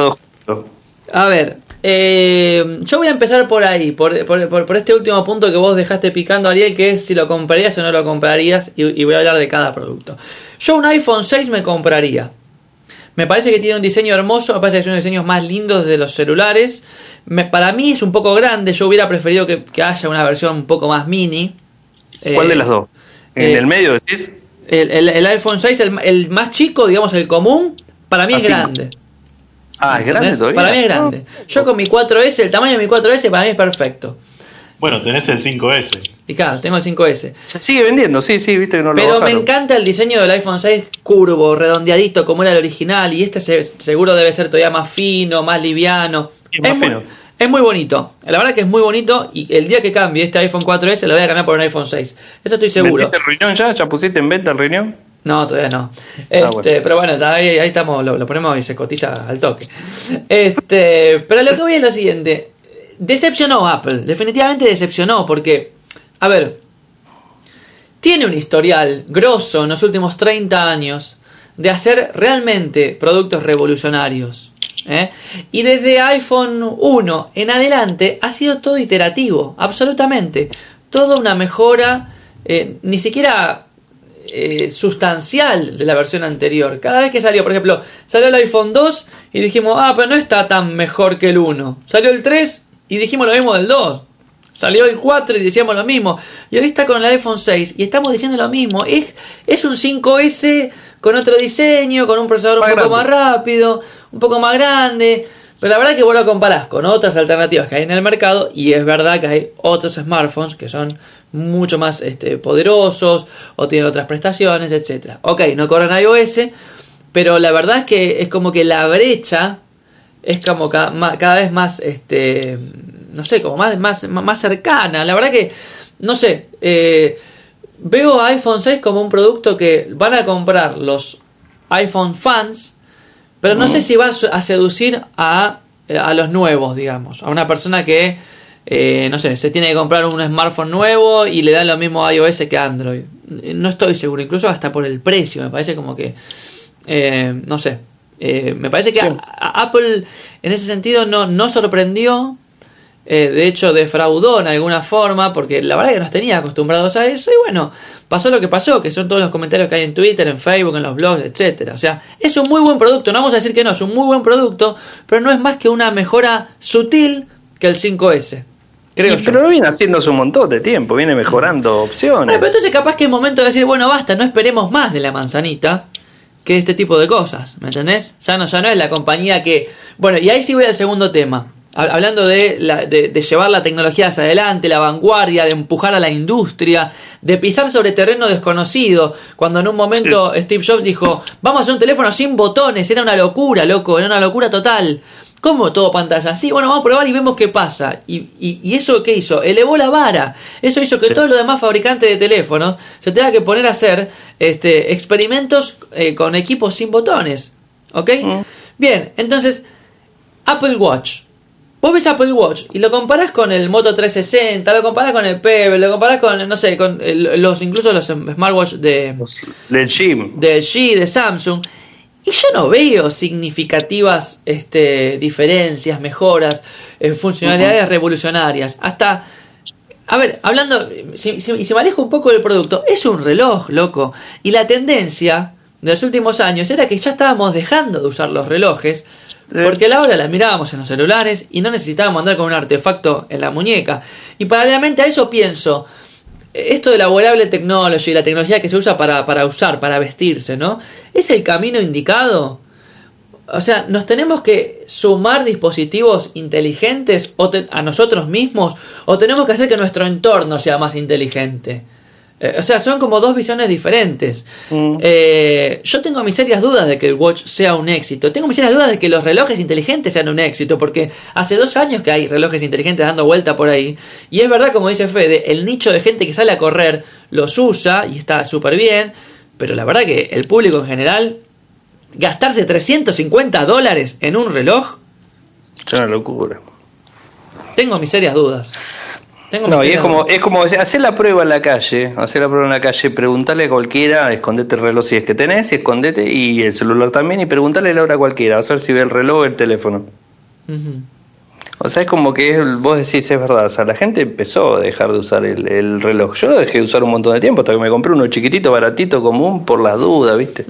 A ver, eh, yo voy a empezar por ahí, por, por, por, este último punto que vos dejaste picando, Ariel, que es si lo comprarías o no lo comprarías, y, y, voy a hablar de cada producto. Yo un iPhone 6 me compraría. Me parece que tiene un diseño hermoso, me parece que es uno de los diseños más lindos de los celulares. Me, para mí es un poco grande, yo hubiera preferido que, que haya una versión un poco más mini. ¿Cuál eh, de las dos? ¿En eh, el medio decís? El, el, el iPhone 6, el, el, más chico, digamos el común, para mí es grande. Ah, es grande todavía. Para mí es grande. Yo con mi 4S, el tamaño de mi 4S para mí es perfecto. Bueno, tenés el 5S. Y claro, tengo el 5S. Se sigue vendiendo, sí, sí, viste que no lo Pero bajaron. me encanta el diseño del iPhone 6 curvo, redondeadito, como era el original. Y este se, seguro debe ser todavía más fino, más liviano. Sí, más es, fino. Muy, es muy bonito. La verdad que es muy bonito. Y el día que cambie este iPhone 4S lo voy a cambiar por un iPhone 6. Eso estoy seguro. ¿Vendiste el riñón ya? ¿Ya pusiste en venta el riñón? No, todavía no. Este, ah, bueno. Pero bueno, ahí, ahí estamos, lo, lo, ponemos y se cotiza al toque. Este, pero lo que voy es lo siguiente. Decepcionó Apple, definitivamente decepcionó, porque, a ver, tiene un historial grosso en los últimos 30 años de hacer realmente productos revolucionarios. ¿eh? Y desde iPhone 1 en adelante ha sido todo iterativo, absolutamente. Toda una mejora, eh, ni siquiera eh, sustancial de la versión anterior. Cada vez que salió, por ejemplo, salió el iPhone 2 y dijimos, ah, pero no está tan mejor que el 1. Salió el 3 y dijimos lo mismo del 2. Salió el 4 y decíamos lo mismo. Y hoy está con el iPhone 6 y estamos diciendo lo mismo. Es, es un 5S con otro diseño, con un procesador Más un poco grande. más rápido, un poco más grande. Pero la verdad es que vos lo comparás con otras alternativas que hay en el mercado y es verdad que hay otros smartphones que son mucho más este, poderosos o tienen otras prestaciones, etcétera. Ok, no corren iOS, pero la verdad es que es como que la brecha es como cada, cada vez más, este, no sé, como más, más, más cercana. La verdad que, no sé, eh, veo a iPhone 6 como un producto que van a comprar los iPhone fans, pero no sé si va a seducir a, a los nuevos, digamos, a una persona que eh, no sé, se tiene que comprar un smartphone nuevo y le dan lo mismo a iOS que a Android. No estoy seguro, incluso hasta por el precio, me parece como que, eh, no sé, eh, me parece que sí. a, a Apple en ese sentido no, no sorprendió, eh, de hecho defraudó en alguna forma, porque la verdad que nos tenía acostumbrados a eso y bueno, pasó lo que pasó, que son todos los comentarios que hay en Twitter, en Facebook, en los blogs, etcétera. O sea, es un muy buen producto, no vamos a decir que no, es un muy buen producto, pero no es más que una mejora sutil que el 5S. Creo y, pero lo viene haciéndose un montón de tiempo, viene mejorando opciones. Bueno, pero entonces capaz que es momento de decir, bueno, basta, no esperemos más de la manzanita que este tipo de cosas, ¿me entendés? Ya no, ya no es la compañía que... Bueno, y ahí sí voy al segundo tema. Hablando de, la, de, de, llevar la tecnología hacia adelante, la vanguardia, de empujar a la industria, de pisar sobre terreno desconocido. Cuando en un momento sí. Steve Jobs dijo, vamos a hacer un teléfono sin botones, era una locura, loco, era una locura total. ¿Cómo todo pantalla? Sí, bueno, vamos a probar y vemos qué pasa. Y, y, y eso qué hizo? Elevó la vara. Eso hizo que sí. todos los demás fabricantes de teléfonos se tengan que poner a hacer este, experimentos eh, con equipos sin botones. ¿Ok? Mm. Bien, entonces, Apple Watch. Vos ves Apple Watch y lo comparás con el Moto 360, lo comparás con el Pebble, lo comparás con, no sé, con los incluso los smartwatch de... Del G. Del G, de Samsung. Y yo no veo significativas este, diferencias, mejoras, eh, funcionalidades uh -huh. revolucionarias. Hasta, a ver, hablando, si, si, si, me alejo un poco del producto, es un reloj, loco. Y la tendencia de los últimos años era que ya estábamos dejando de usar los relojes, porque a la hora las mirábamos en los celulares y no necesitábamos andar con un artefacto en la muñeca. Y paralelamente a eso pienso, esto de la wearable technology, la tecnología que se usa para, para usar, para vestirse, ¿no? ¿Es el camino indicado? O sea, ¿nos tenemos que sumar dispositivos inteligentes a nosotros mismos o tenemos que hacer que nuestro entorno sea más inteligente? Eh, o sea, son como dos visiones diferentes. Mm. Eh, yo tengo mis serias dudas de que el Watch sea un éxito. Tengo mis serias dudas de que los relojes inteligentes sean un éxito, porque hace dos años que hay relojes inteligentes dando vuelta por ahí. Y es verdad, como dice Fede, el nicho de gente que sale a correr los usa y está súper bien. Pero la verdad que el público en general, gastarse 350 dólares en un reloj, Es una locura. tengo mis serias dudas. Tengo No, y es como, dudas. es como hacer la prueba en la calle, hacer la prueba en la calle, preguntarle a cualquiera, escondete el reloj si es que tenés, y escondete, y el celular también, y preguntarle la hora a cualquiera, a ver si ve el reloj o el teléfono. O sea, es como que vos decís, es verdad, o sea, la gente empezó a dejar de usar el, el reloj. Yo lo dejé de usar un montón de tiempo hasta que me compré uno chiquitito, baratito, común, por las dudas, ¿viste?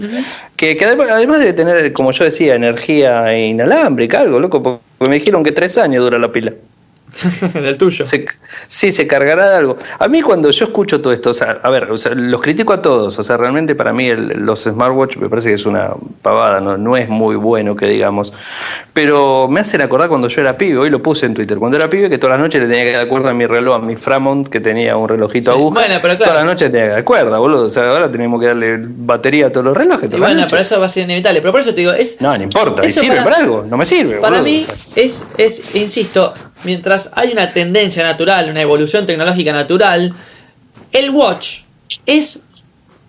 que, que además, además de tener, como yo decía, energía inalámbrica, algo, loco, porque me dijeron que tres años dura la pila. Del tuyo. Se, sí, se cargará de algo. A mí cuando yo escucho todo esto, o sea, a ver, o sea, los critico a todos, o sea, realmente para mí el- los smartwatch me parece que es una pavada, no, no es muy bueno que digamos, pero me hacen acordar cuando yo era pibe, hoy lo puse en Twitter, cuando era pibe que todas las noches le tenía que dar cuerda a mi reloj, a mi Framont, que tenía un relojito Sí, aguja, bueno, pero claro. todas las noches tenía que dar cuerda, boludo, o sea, ahora tenemos que darle batería a todos los relojes. Y todas las bueno, noches. pero eso va a ser inevitable. Pero por eso te digo, es. No, no importa, ¿y sirve para, algo? No me sirve, Para boludo, mí o sea. es, es, insisto, mientras hay una tendencia natural, una evolución tecnológica natural, el watch es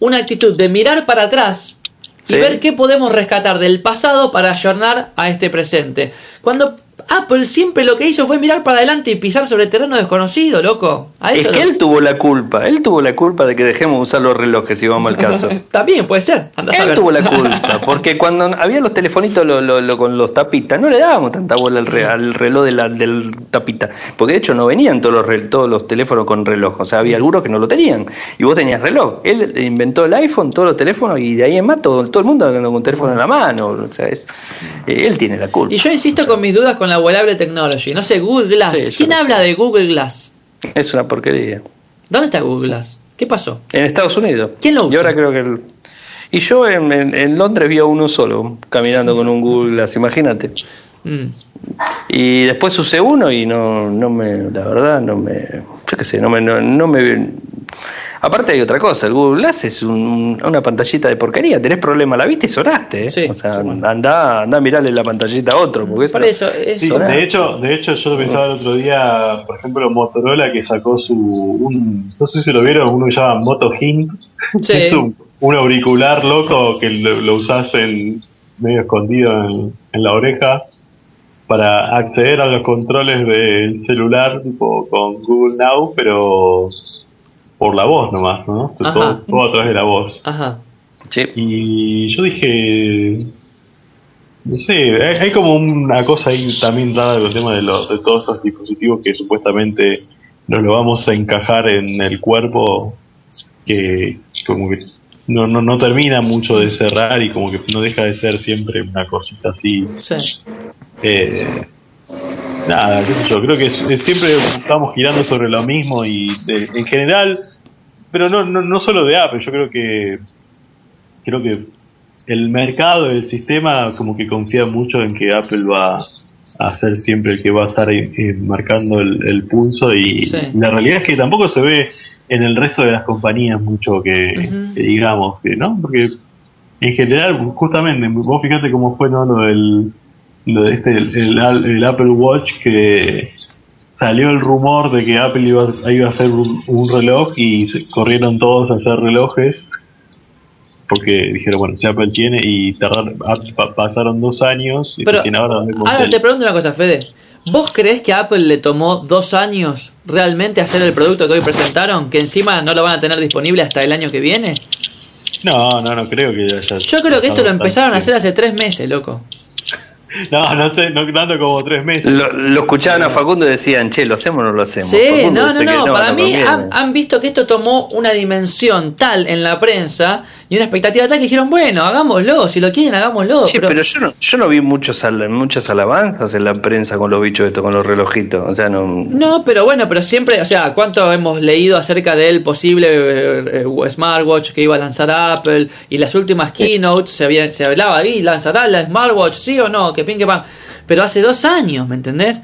una actitud de mirar para atrás Sí. y ver qué podemos rescatar del pasado para ayornar a este presente. Cuando Apple siempre lo que hizo fue mirar para adelante y pisar sobre terreno desconocido, loco. A Es que lo- él tuvo la culpa, él tuvo la culpa de que dejemos de usar los relojes si vamos al caso. También puede ser. Él tuvo la culpa, porque cuando había los telefonitos lo- lo- lo- con los tapitas, no le dábamos tanta bola al, re- al reloj de la- del tapita, porque de hecho no venían todos los, re- todos los teléfonos con reloj, o sea, había algunos que no lo tenían, y vos tenías reloj. Él inventó el iPhone, todos los teléfonos, y de ahí en más todo, todo el mundo andando con teléfono en la mano, o sea, es- eh, él tiene la culpa. Y yo insisto con mis dudas con la wearable technology. No sé, Google Glass. Sí, ¿Quién habla sé. de Google Glass? Es una porquería. ¿Dónde está Google Glass? ¿Qué pasó? En Estados Unidos. ¿Quién lo Y usa? ahora creo que el- Y yo en, en- en Londres vi a uno solo, caminando con un Google Glass, imagínate. Mm. Y después usé uno y no, no me, la verdad, no me, yo qué sé, no me, no, no me, aparte hay otra cosa, el Google Glass es un- una pantallita de porquería, tenés problema la vista y sonaste, ¿eh? Sí. o sea, anda, anda a mirarle la pantallita a otro, porque Por eso, es- Sí, Sonar. de hecho, de hecho yo lo pensaba el otro día, por ejemplo, Motorola que sacó su, un, no sé si lo vieron, uno que se llama Moto Hint, Sí. es un, un auricular loco que lo, lo usás en, medio escondido en, en la oreja para acceder a los controles del celular tipo con Google Now, pero por la voz nomás, ¿no? Ajá. Todo, todo a través de la voz. Ajá. Sí. Y yo dije, no sé, hay, hay como una cosa ahí también rara con el tema de, los de todos esos dispositivos que supuestamente nos lo vamos a encajar en el cuerpo, que como que no, no, no termina mucho de cerrar y como que no deja de ser siempre una cosita así. Sí. Eh, nada, qué sé yo, creo que es- es siempre estamos girando sobre lo mismo y de- en general, pero no, no, no solo de Apple, yo creo que creo que el mercado, el sistema como que confía mucho en que Apple va a ser siempre el que va a estar eh, eh, marcando el, el pulso y Sí. la realidad es que tampoco se ve en el resto de las compañías mucho que digamos que no porque en general justamente vos fíjate cómo fue ¿no? lo del lo de este el, el- el Apple Watch que salió el rumor de que Apple iba, iba a hacer un, un reloj y se corrieron todos a hacer relojes porque dijeron bueno si Apple tiene y tardaron, ah, pa- pasaron dos años y Pero ahora te pregunto una cosa, Fede. ¿Vos crees que a Apple le tomó dos años realmente hacer el producto que hoy presentaron? ¿Que encima no lo van a tener disponible hasta el año que viene? no no no creo que haya Yo creo que esto lo empezaron a hacer hace tres meses, loco. No, no, te, no tanto como tres meses. Lo, lo escuchaban a Facundo y decían, che, ¿lo hacemos o no lo hacemos? Sí, Facundo no, no, no. Para no mí han visto que esto tomó una dimensión tal en la prensa y una expectativa tal que dijeron, bueno, hagámoslo, si lo quieren, hagámoslo. Sí, pero, pero, yo, no, yo no vi muchos muchas alabanzas en la prensa con los bichos estos, con los relojitos. O sea, no. No, pero bueno, pero siempre, o sea, ¿cuánto hemos leído acerca del posible eh, eh, smartwatch que iba a lanzar Apple? Y las últimas keynotes se, había, se hablaba ahí, ¿lanzará la smartwatch, sí o no? Que pin que pan. Pero hace dos años, ¿me entendés?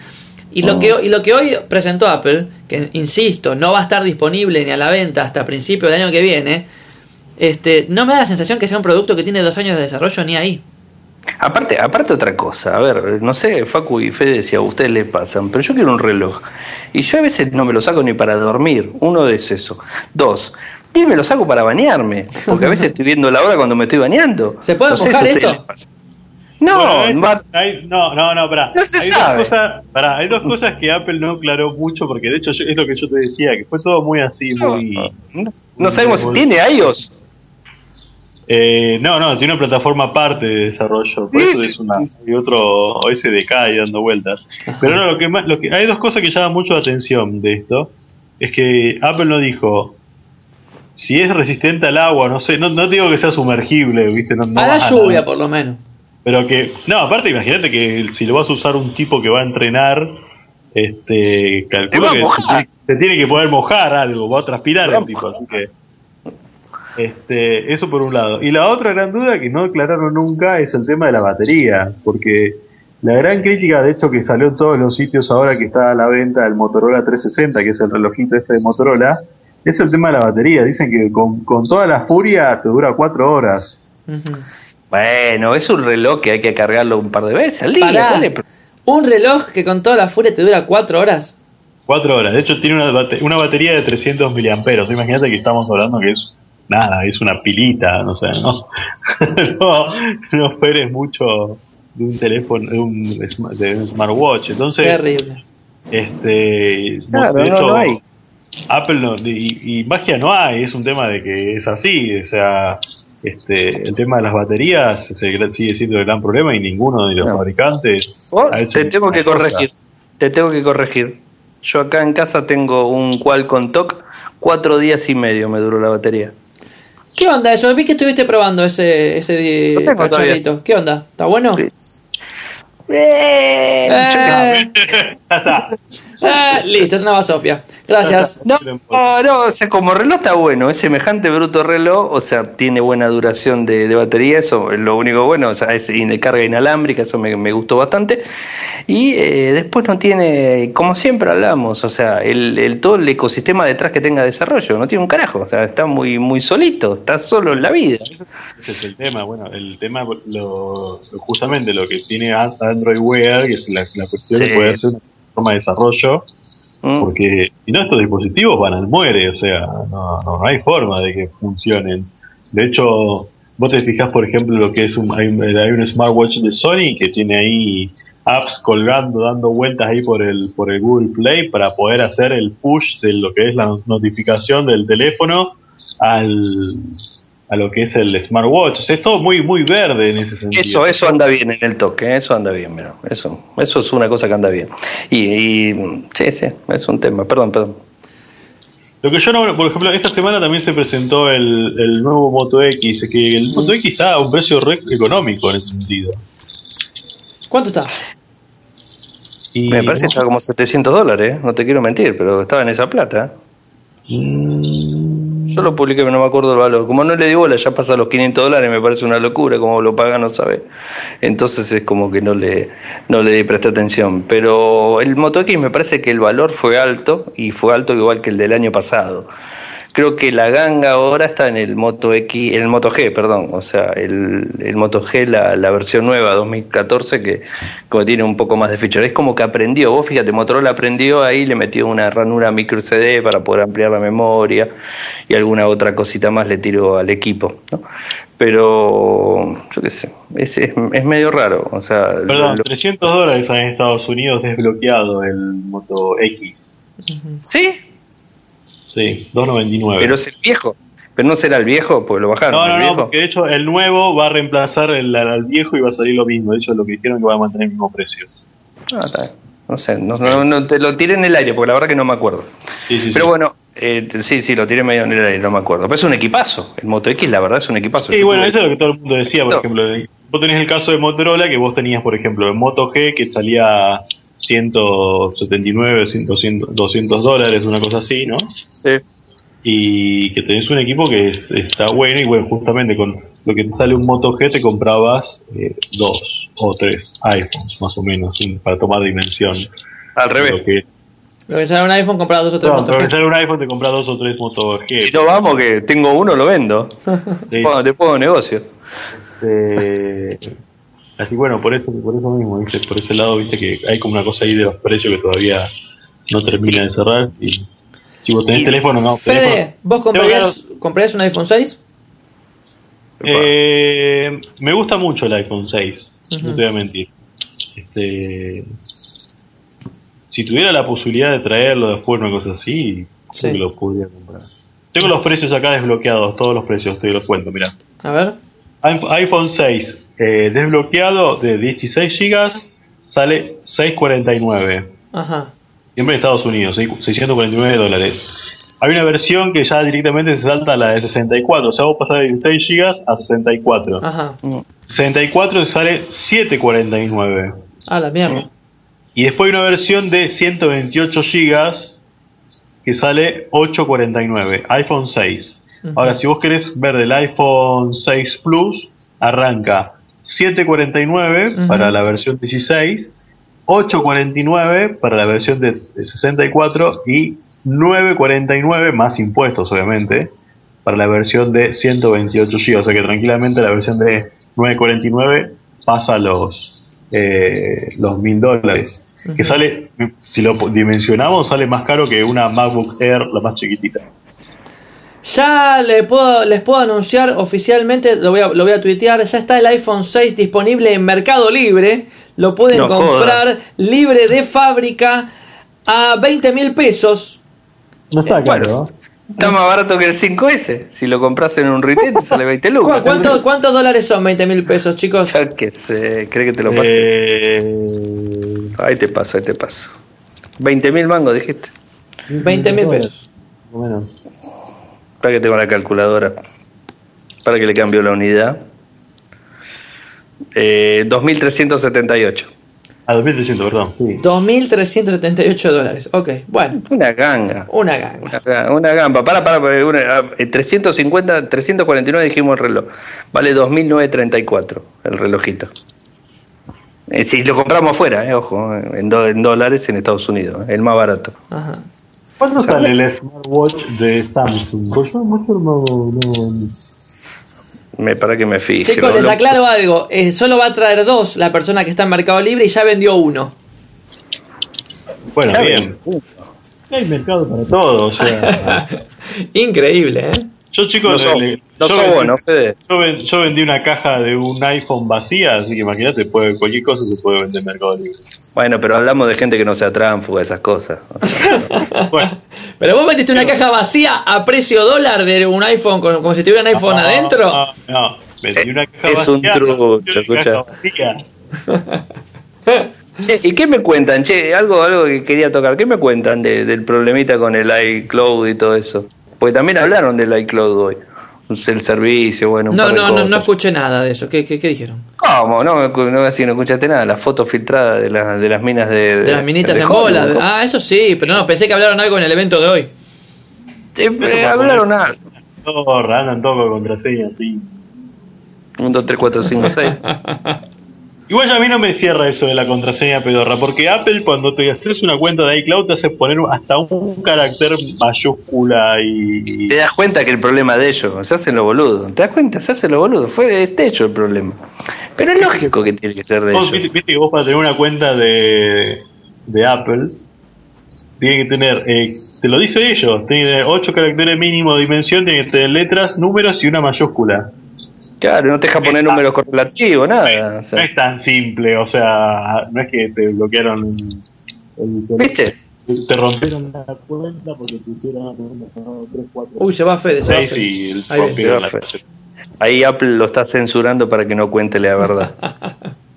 Y lo, que, y lo que hoy presentó Apple, que insisto, no va a estar disponible ni a la venta hasta principios del año que viene, este, no me da la sensación que sea un producto que tiene dos años de desarrollo ni ahí. Aparte, aparte otra cosa, a ver, no sé, Facu y Fede si a ustedes les pasan, pero yo quiero un reloj. Y yo a veces no me lo saco ni para dormir. Uno es eso. Dos, y me lo saco para bañarme, porque a veces estoy viendo la hora cuando me estoy bañando. ¿Se puede no sé si esto? No, Bueno, va- hay- no, no, no, pará. No se hay, sabe. Dos cosas, pará, hay dos cosas que Apple no aclaró mucho, porque de hecho yo- es lo que yo te decía, que fue todo muy así, muy... no, no sabemos si tiene iOS. Eh, no, no, tiene una plataforma aparte de desarrollo, por Sí, eso sí. es una hay otro SDK ahí dando vueltas. Pero no, lo que más, lo que hay dos cosas que llaman mucho la atención de esto, es que Apple no dijo si es resistente al agua, no sé, no, no digo que sea sumergible, viste, no, no a la lluvia, por lo menos. pero que no, aparte imagínate que si lo vas a usar un tipo que va a entrenar, este, calculo que se, se tiene que poder mojar algo, va a transpirar el tipo, así que este, eso por un lado. Y la otra gran duda que no aclararon nunca es el tema de la batería, porque la gran crítica, de hecho, que salió en todos los sitios ahora que está a la venta el Motorola 360, que es el relojito este de Motorola, es el tema de la batería. Dicen que con, con toda la furia te dura cuatro horas. Bueno, es un reloj que hay que cargarlo un par de veces al día. Pará, ¿cuál es el pro- un reloj que con toda la furia te dura cuatro horas. Cuatro horas. De hecho, tiene una, bate- una batería de 300 miliamperos. Imagínate que estamos hablando que es nada, es una pilita, no sé, no, no, no esperes mucho de un teléfono, de un, de un smartwatch. Entonces, Terrible. este, Claro, de no, hecho, no hay. Apple no, y, y magia no hay, es un tema de que es así, o sea, este, el tema de las baterías se- sigue siendo el gran problema y ninguno de los No. fabricantes Oh, ha hecho te tengo que cosa. corregir. Te tengo que corregir. Yo acá en casa tengo un Qualcomm TOC. Cuatro días y medio me duró la batería. ¿Qué onda eso? Vi que estuviste probando ese, ese cachorrito. ¿Qué onda? ¿Está bueno? Eh. Eh, Ya está. Eh, listo, es una basofia. Gracias. No, no, no, o sea, como reloj está bueno, es semejante bruto reloj, o sea, tiene buena duración de, de batería, eso es lo único bueno, o sea, es in- carga inalámbrica, eso me, me gustó bastante. Y eh, después no tiene, como siempre hablamos, o sea, el, el- todo el ecosistema detrás que tenga desarrollo, no tiene un carajo, o sea, está muy, muy solito, está solo en la vida. Ese es el tema, bueno, el tema, lo, justamente lo que tiene An- Android Wear, que es la, la cuestión Sí. de poder hacer una forma de desarrollo, Mm. porque si no estos dispositivos van al muere, o sea, no, no, no hay forma de que funcionen. De hecho, vos te fijas, por ejemplo, lo que es un, hay, hay un smartwatch de Sony que tiene ahí apps colgando, dando vueltas ahí por el, por el Google Play para poder hacer el push de lo que es la notificación del teléfono al, a lo que es el smartwatch. O sea, es todo muy, muy verde en ese sentido. Eso, eso anda bien en el toque, eso anda bien, mira, eso, eso es una cosa que anda bien. Y, y sí, sí, es un tema, perdón, perdón. Lo que yo no, por ejemplo, esta semana también se presentó el, el nuevo Moto X, que el Moto X está a un precio re económico en ese sentido. ¿Cuánto está? Y Me parece que estaba como 700 dólares, ¿eh? no te quiero mentir, pero estaba en esa plata. Mm, Yo lo publiqué, pero no me acuerdo el valor. Como no le di bola, ya pasa los 500 dólares, me parece una locura, como lo paga no sabe. Entonces es como que no le, no le presté atención. Pero el Moto me parece que el valor fue alto, y fue alto igual que el del año pasado. Creo que la ganga ahora está en el Moto X, en el Moto G, perdón, o sea, el, el Moto G, la, la versión nueva 2014, que como tiene un poco más de feature. Es como que aprendió, vos fíjate, Motorola aprendió ahí, le metió una ranura micro CD para poder ampliar la memoria y alguna otra cosita más le tiró al equipo, ¿no? Pero, yo qué sé, es, es, es medio raro, o sea... Perdón, lo- 300 dólares en Estados Unidos desbloqueado el Moto X. sí, Sí, 2.99. pero es el viejo. Pero no será el viejo, pues lo bajaron. no, no, el no, porque de hecho el nuevo va a reemplazar el, al viejo y va a salir lo mismo. De hecho, lo que dijeron es que va a mantener el mismo precio. Ah, está. No sé, no, no- no- te lo tiré en el aire, porque la verdad que no me acuerdo. Sí, sí, Pero sí. bueno, eh, sí, sí, lo tiré medio en el aire, no me acuerdo. Pero es un equipazo. El Moto X, la verdad, es un equipazo. Sí, bueno, eso es lo que todo el mundo decía, por No. ejemplo. Vos tenés el caso de Motorola, que vos tenías, por ejemplo, el Moto G, que salía 179, 200, 200 dólares, una cosa así, ¿no? Sí. Y que tenés un equipo que es- está bueno, y bueno, justamente con lo que te sale un Moto G, te comprabas eh, dos o tres iPhones, más o menos, para tomar dimensión. Al revés. Lo que, Lo que sale un iPhone, comprar dos o tres no, Moto G. sale un iPhone te compras dos o tres Moto G. Si no vamos, que tengo uno, lo vendo. Sí. Te pongo negocio. Eh, así bueno, por eso, por eso mismo, ¿viste? por ese lado, viste que hay como una cosa ahí de los precios que todavía no termina de cerrar. Y si vos tenés Y- teléfono, no. Fede, teléfono- ¿vos comprarías, comprarías un iPhone 6? Eh, me gusta mucho el iPhone 6, Ujú. no te voy a mentir. Este, si tuviera la posibilidad de traerlo después, una cosa así, Sí. creo que lo podría comprar. Tengo los precios acá desbloqueados, todos los precios, te los cuento, mira. A ver. iPhone 6 eh, desbloqueado de 16 GB sale 649. Ajá. Siempre en Estados Unidos, seis- 649 dólares. Hay una versión que ya directamente se salta a la de 64, o sea, vos pasás de 16 GB a 64. Ajá. 64 sale 749. Ah, la mierda. Y después hay una versión de 128 GB que sale 849, iPhone 6. Ujú. Ahora, si vos querés ver del iPhone 6 Plus, arranca 749 Ujú. para la versión 16, 849 para la versión de de 64 y 949 más impuestos, obviamente, para la versión de 128 GB. O sea que tranquilamente la versión de 949 pasa los eh, los mil dólares. Que sale, si lo dimensionamos, sale más caro que una MacBook Air, la más chiquitita. Ya le puedo, les puedo anunciar oficialmente, lo voy, a, lo voy a tuitear, ya está el iPhone 6 disponible en Mercado Libre. Lo pueden No comprar joda. libre de fábrica a 20 mil pesos. No está Bueno, está más barato que el 5S. Si lo compras en un retail, te sale 20 ¿Cu- lucas. ¿Cuánto- ¿Cuántos dólares son 20 mil pesos, chicos? Ya que sé, ¿cree que te lo pase? Eh, Ahí te paso, ahí te paso. 20 mil mangos, dijiste. 20 mil pesos. más o menos. Para que tengo la calculadora. Para que le cambio la unidad. Eh, 2.378. A 2300, perdón. Sí. 2.378 dólares. Ok, bueno, Una ganga. una ganga. Una, una gamba. Para, para, para, una- ah, eh, 350, 349 dijimos el reloj. Vale 2.934 el relojito. Eh, si lo compramos afuera, eh, ojo, eh, en, do- en dólares en Estados Unidos, eh, el más barato. Ajá. ¿Cuánto sale el smartwatch de Samsung? Pues yo mucho no, no- Me para que me fije. Chicos, les aclaro algo. eh, solo va a traer dos la persona que está en Mercado Libre y ya vendió uno. Bueno, Ya bien. Hay mercado para todo, o sea. Increíble, ¿eh? Yo, chicos, No le- no yo sos vendí- vos, ¿no, Fede? Yo, ven- yo vendí una caja de un iPhone vacía, así que imagínate, puede, cualquier cosa se puede vender en Mercado Libre. Bueno, pero hablamos de gente que no sea tránfuga, esas cosas. Bueno, Pero vos metiste una caja vacía a precio dólar de un iPhone, como, como si tuviera un iPhone no, adentro. No, no, vendí una caja Es un vacía. trucho, vendí una caja escucha. Che, ¿y qué me cuentan? Che, algo, algo que quería tocar. ¿Qué me cuentan de- del problemita con el iCloud y todo eso? Porque también hablaron del iCloud hoy. El servicio, bueno, un No, par de no, no, no cosas. escuché nada de eso. ¿Qué, qué, qué dijeron? ¿Cómo? No, no, así no escuchaste nada. La foto filtrada de, la- de las minas de... De las minitas de en bola. Ah, eso sí, pero no, pensé que hablaron algo en el evento de hoy. Sí, eh, hablaron algo. Todos andan todos con contraseña, sí. 1, 2, 3, 4, 5, 6. Igual a mí no me cierra eso de la contraseña pedorra, porque Apple cuando te haces una cuenta de iCloud te hace poner hasta un carácter mayúscula y... Te das cuenta que el problema de ellos, se hacen lo boludo. ¿Te das cuenta? Se hacen lo boludo. Fue es de hecho el problema. Pero es lógico que tiene que ser de ellos. viste, viste que vos para tener una cuenta de, de Apple tiene que tener, eh, te lo dice ellos, tiene 8 caracteres mínimo de dimensión, tiene que tener letras, números y una mayúscula. Claro, no te deja poner números correlativos, nada. o No es tan simple, o sea, no es que te bloquearon el, el- ¿Viste? te rompieron la cuenta porque pusieron 3, 4, Uy, se va Fede, se va 6 Fede. y el Ahí Se va Ahí Apple lo está censurando para que no cuente la verdad.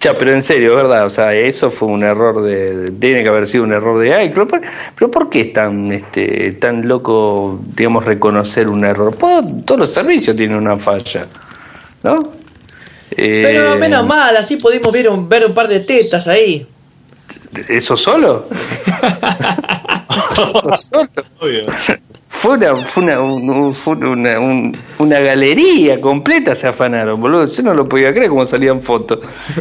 Ya, pero en serio, ¿verdad? O sea, eso fue un error de... Tiene que haber sido un error de iCloud. Pero, pero ¿por qué es tan, este, tan loco, digamos, reconocer un error? Pues, todos los servicios tienen una falla, ¿no? Eh, Pero menos mal, así pudimos ver un, ver un par de tetas ahí. ¿Eso solo? ¿Eso solo? Obvio. fue una, fue una, un- fue una, un- una galería completa se afanaron, boludo. Yo no lo podía creer cómo salían fotos.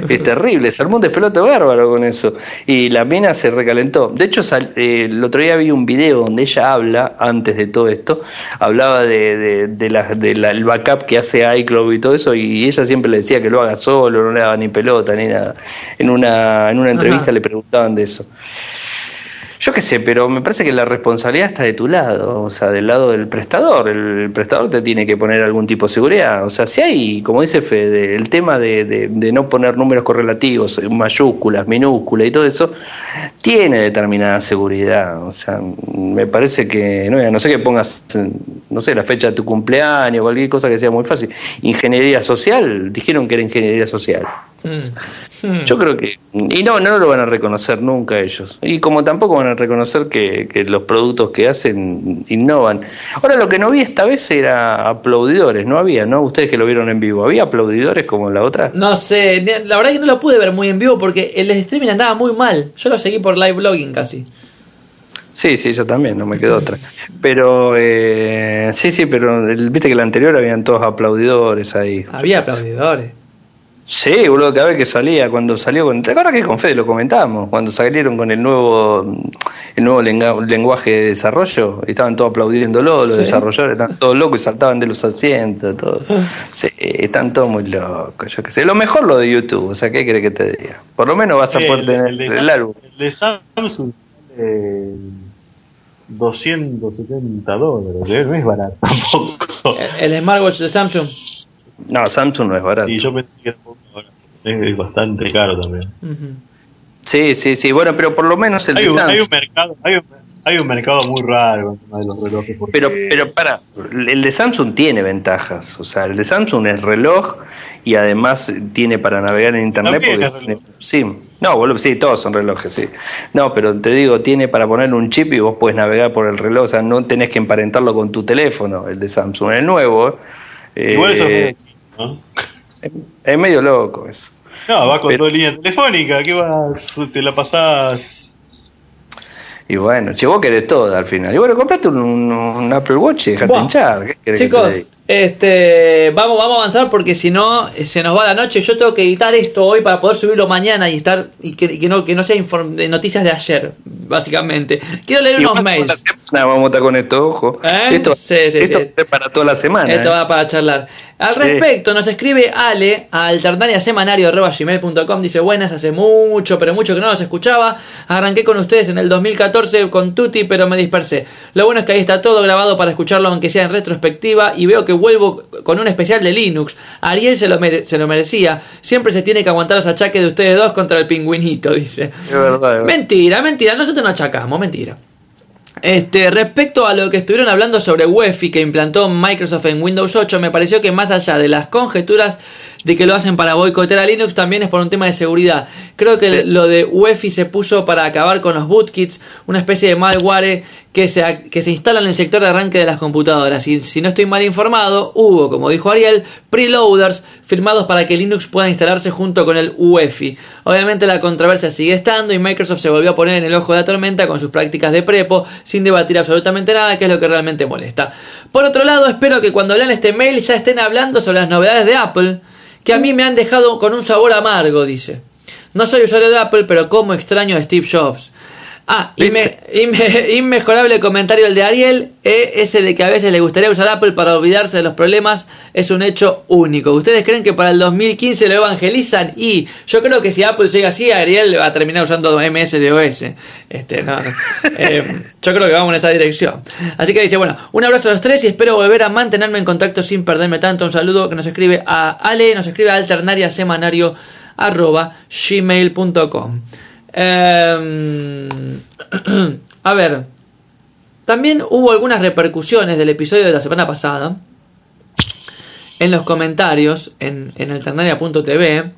Es terrible, se armó un despelote bárbaro con eso. Y la mina se recalentó. De hecho, sal- eh, el otro día vi un video donde ella habla, antes de todo esto, hablaba de, de, de la- de la- el backup que hace iCloud y todo eso, y ella siempre le decía que lo haga solo, no le daba ni pelota ni nada. En una, en una entrevista Ajá. le preguntaban de eso. Yo qué sé, pero me parece que la responsabilidad está de tu lado, o sea, del lado del prestador. El, prestador te tiene que poner algún tipo de seguridad. O sea, si hay, como dice Fede, el tema de, no poner números correlativos, mayúsculas, minúsculas y todo eso, tiene determinada seguridad. O sea, me parece que, no, no sé que pongas, eh, no sé, la fecha de tu cumpleaños, cualquier cosa que sea muy fácil. Ingeniería social, dijeron que era ingeniería social. Mm. Yo creo que. Y no, no lo van a reconocer nunca ellos. Y como tampoco van a reconocer que, que los productos que hacen innovan. Ahora, lo que no vi esta vez era aplaudidores. No había, ¿no? Ustedes que lo vieron en vivo. ¿Había aplaudidores como la otra? No sé, la verdad que no lo pude ver muy en vivo porque el streaming andaba muy mal. Yo lo seguí por live blogging casi. Sí, sí, yo también, no me quedó otra. Pero, eh, sí, sí, pero viste que el anterior habían todos aplaudidores ahí. Había aplaudidores. Sí, boludo, cada vez que salía, cuando salió con. ¿Te acuerdas que con Fede lo comentamos? Cuando salieron con el nuevo el nuevo lenga- lenguaje de desarrollo, y estaban todos aplaudiéndolo, los Sí. desarrolladores estaban todos locos y saltaban de los asientos, todo. Sí, están todos muy locos, yo qué sé. Lo mejor lo de YouTube, o sea, ¿qué querés que te diga? Por lo menos vas a poder tener el, de, álbum. el de Samsung eh, 270 dólares, ¿eh? no es barato tampoco. El, el smartwatch de Samsung. No, Samsung no es barato. Y yo pensé que era es, bastante caro también. Sí, sí, sí, bueno, pero por lo menos el Hay de un, Samsung. hay un mercado, hay un, hay un mercado muy raro con el tema de los relojes. porque- Pero, pero para, el de Samsung tiene ventajas. O sea, el de Samsung es reloj y además tiene para navegar en internet. Porque es reloj. tiene- sí, no, boludo, sí, todos son relojes, sí. No, pero te digo, tiene para ponerle un chip y vos puedes navegar por el reloj. O sea, no tenés que emparentarlo con tu teléfono, el de Samsung. El nuevo, eh, Igual eso es muy ¿no? es medio loco eso. No, va con Pero- dos líneas telefónicas, ¿qué vas? Te la pasás. Y bueno, che, vos querés todo al final. Y bueno, comprate un, un- un Apple Watch y dejate hinchar. ¿Qué querés que te Chicos, diga? este, vamos, vamos a avanzar porque si no eh, se nos va la noche. Yo tengo que editar esto hoy para poder subirlo mañana y estar y que, y que no que no sea inform- de noticias de ayer, básicamente. Quiero leer unos la mails. semana vamos a estar con esto, ojo. ¿Eh? Esto, Sí, sí, esto sí. va a ser para toda la semana. Esto ¿eh? va para charlar. Al Sí. respecto, nos escribe Ale a alternariasemanario.gmail.com Dice, buenas, hace mucho, pero mucho que no nos escuchaba. Arranqué con ustedes en el 2014 con Tutti, pero me dispersé. Lo bueno es que ahí está todo grabado para escucharlo, aunque sea en retrospectiva. Y veo que vuelvo con un especial de Linux. Ariel se lo, mere- se lo merecía. Siempre se tiene que aguantar los achaques de ustedes dos contra el pingüinito, dice. Es verdad, es verdad. Mentira, mentira, nosotros no achacamos, mentira. Este, respecto a lo que estuvieron hablando sobre UEFI que implantó Microsoft en Windows 8, me pareció que más allá de las conjeturas de que lo hacen para boicotear a Linux, también es por un tema de seguridad. Creo que Sí. lo de UEFI se puso para acabar con los bootkits, una especie de malware que se, que se instala en el sector de arranque de las computadoras. Y si no estoy mal informado, hubo, como dijo Ariel, preloaders firmados para que Linux pueda instalarse junto con el UEFI. Obviamente la controversia sigue estando y Microsoft se volvió a poner en el ojo de la tormenta con sus prácticas de prepo sin debatir absolutamente nada, que es lo que realmente molesta. Por otro lado, espero que cuando lean este mail ya estén hablando sobre las novedades de Apple, que a mí me han dejado con un sabor amargo, dice. No soy usuario de Apple, pero como extraño a Steve Jobs. Ah, inme- inme- inmejorable comentario el de Ariel, eh, ese de que a veces le gustaría usar Apple para olvidarse de los problemas, es un hecho único. ¿Ustedes creen que para el 2015 lo evangelizan? Y yo creo que si Apple sigue así, Ariel va a terminar usando MS de OS. Este, no. Eh, yo creo que vamos en esa dirección. Así que dice, bueno, un abrazo a los tres y espero volver a mantenerme en contacto sin perderme tanto. Un saludo que nos escribe a Ale, nos escribe a alternariasemanario arroba gmail.com. Eh, a ver, también hubo algunas repercusiones del episodio de la semana pasada en los comentarios en, en alternaria.tv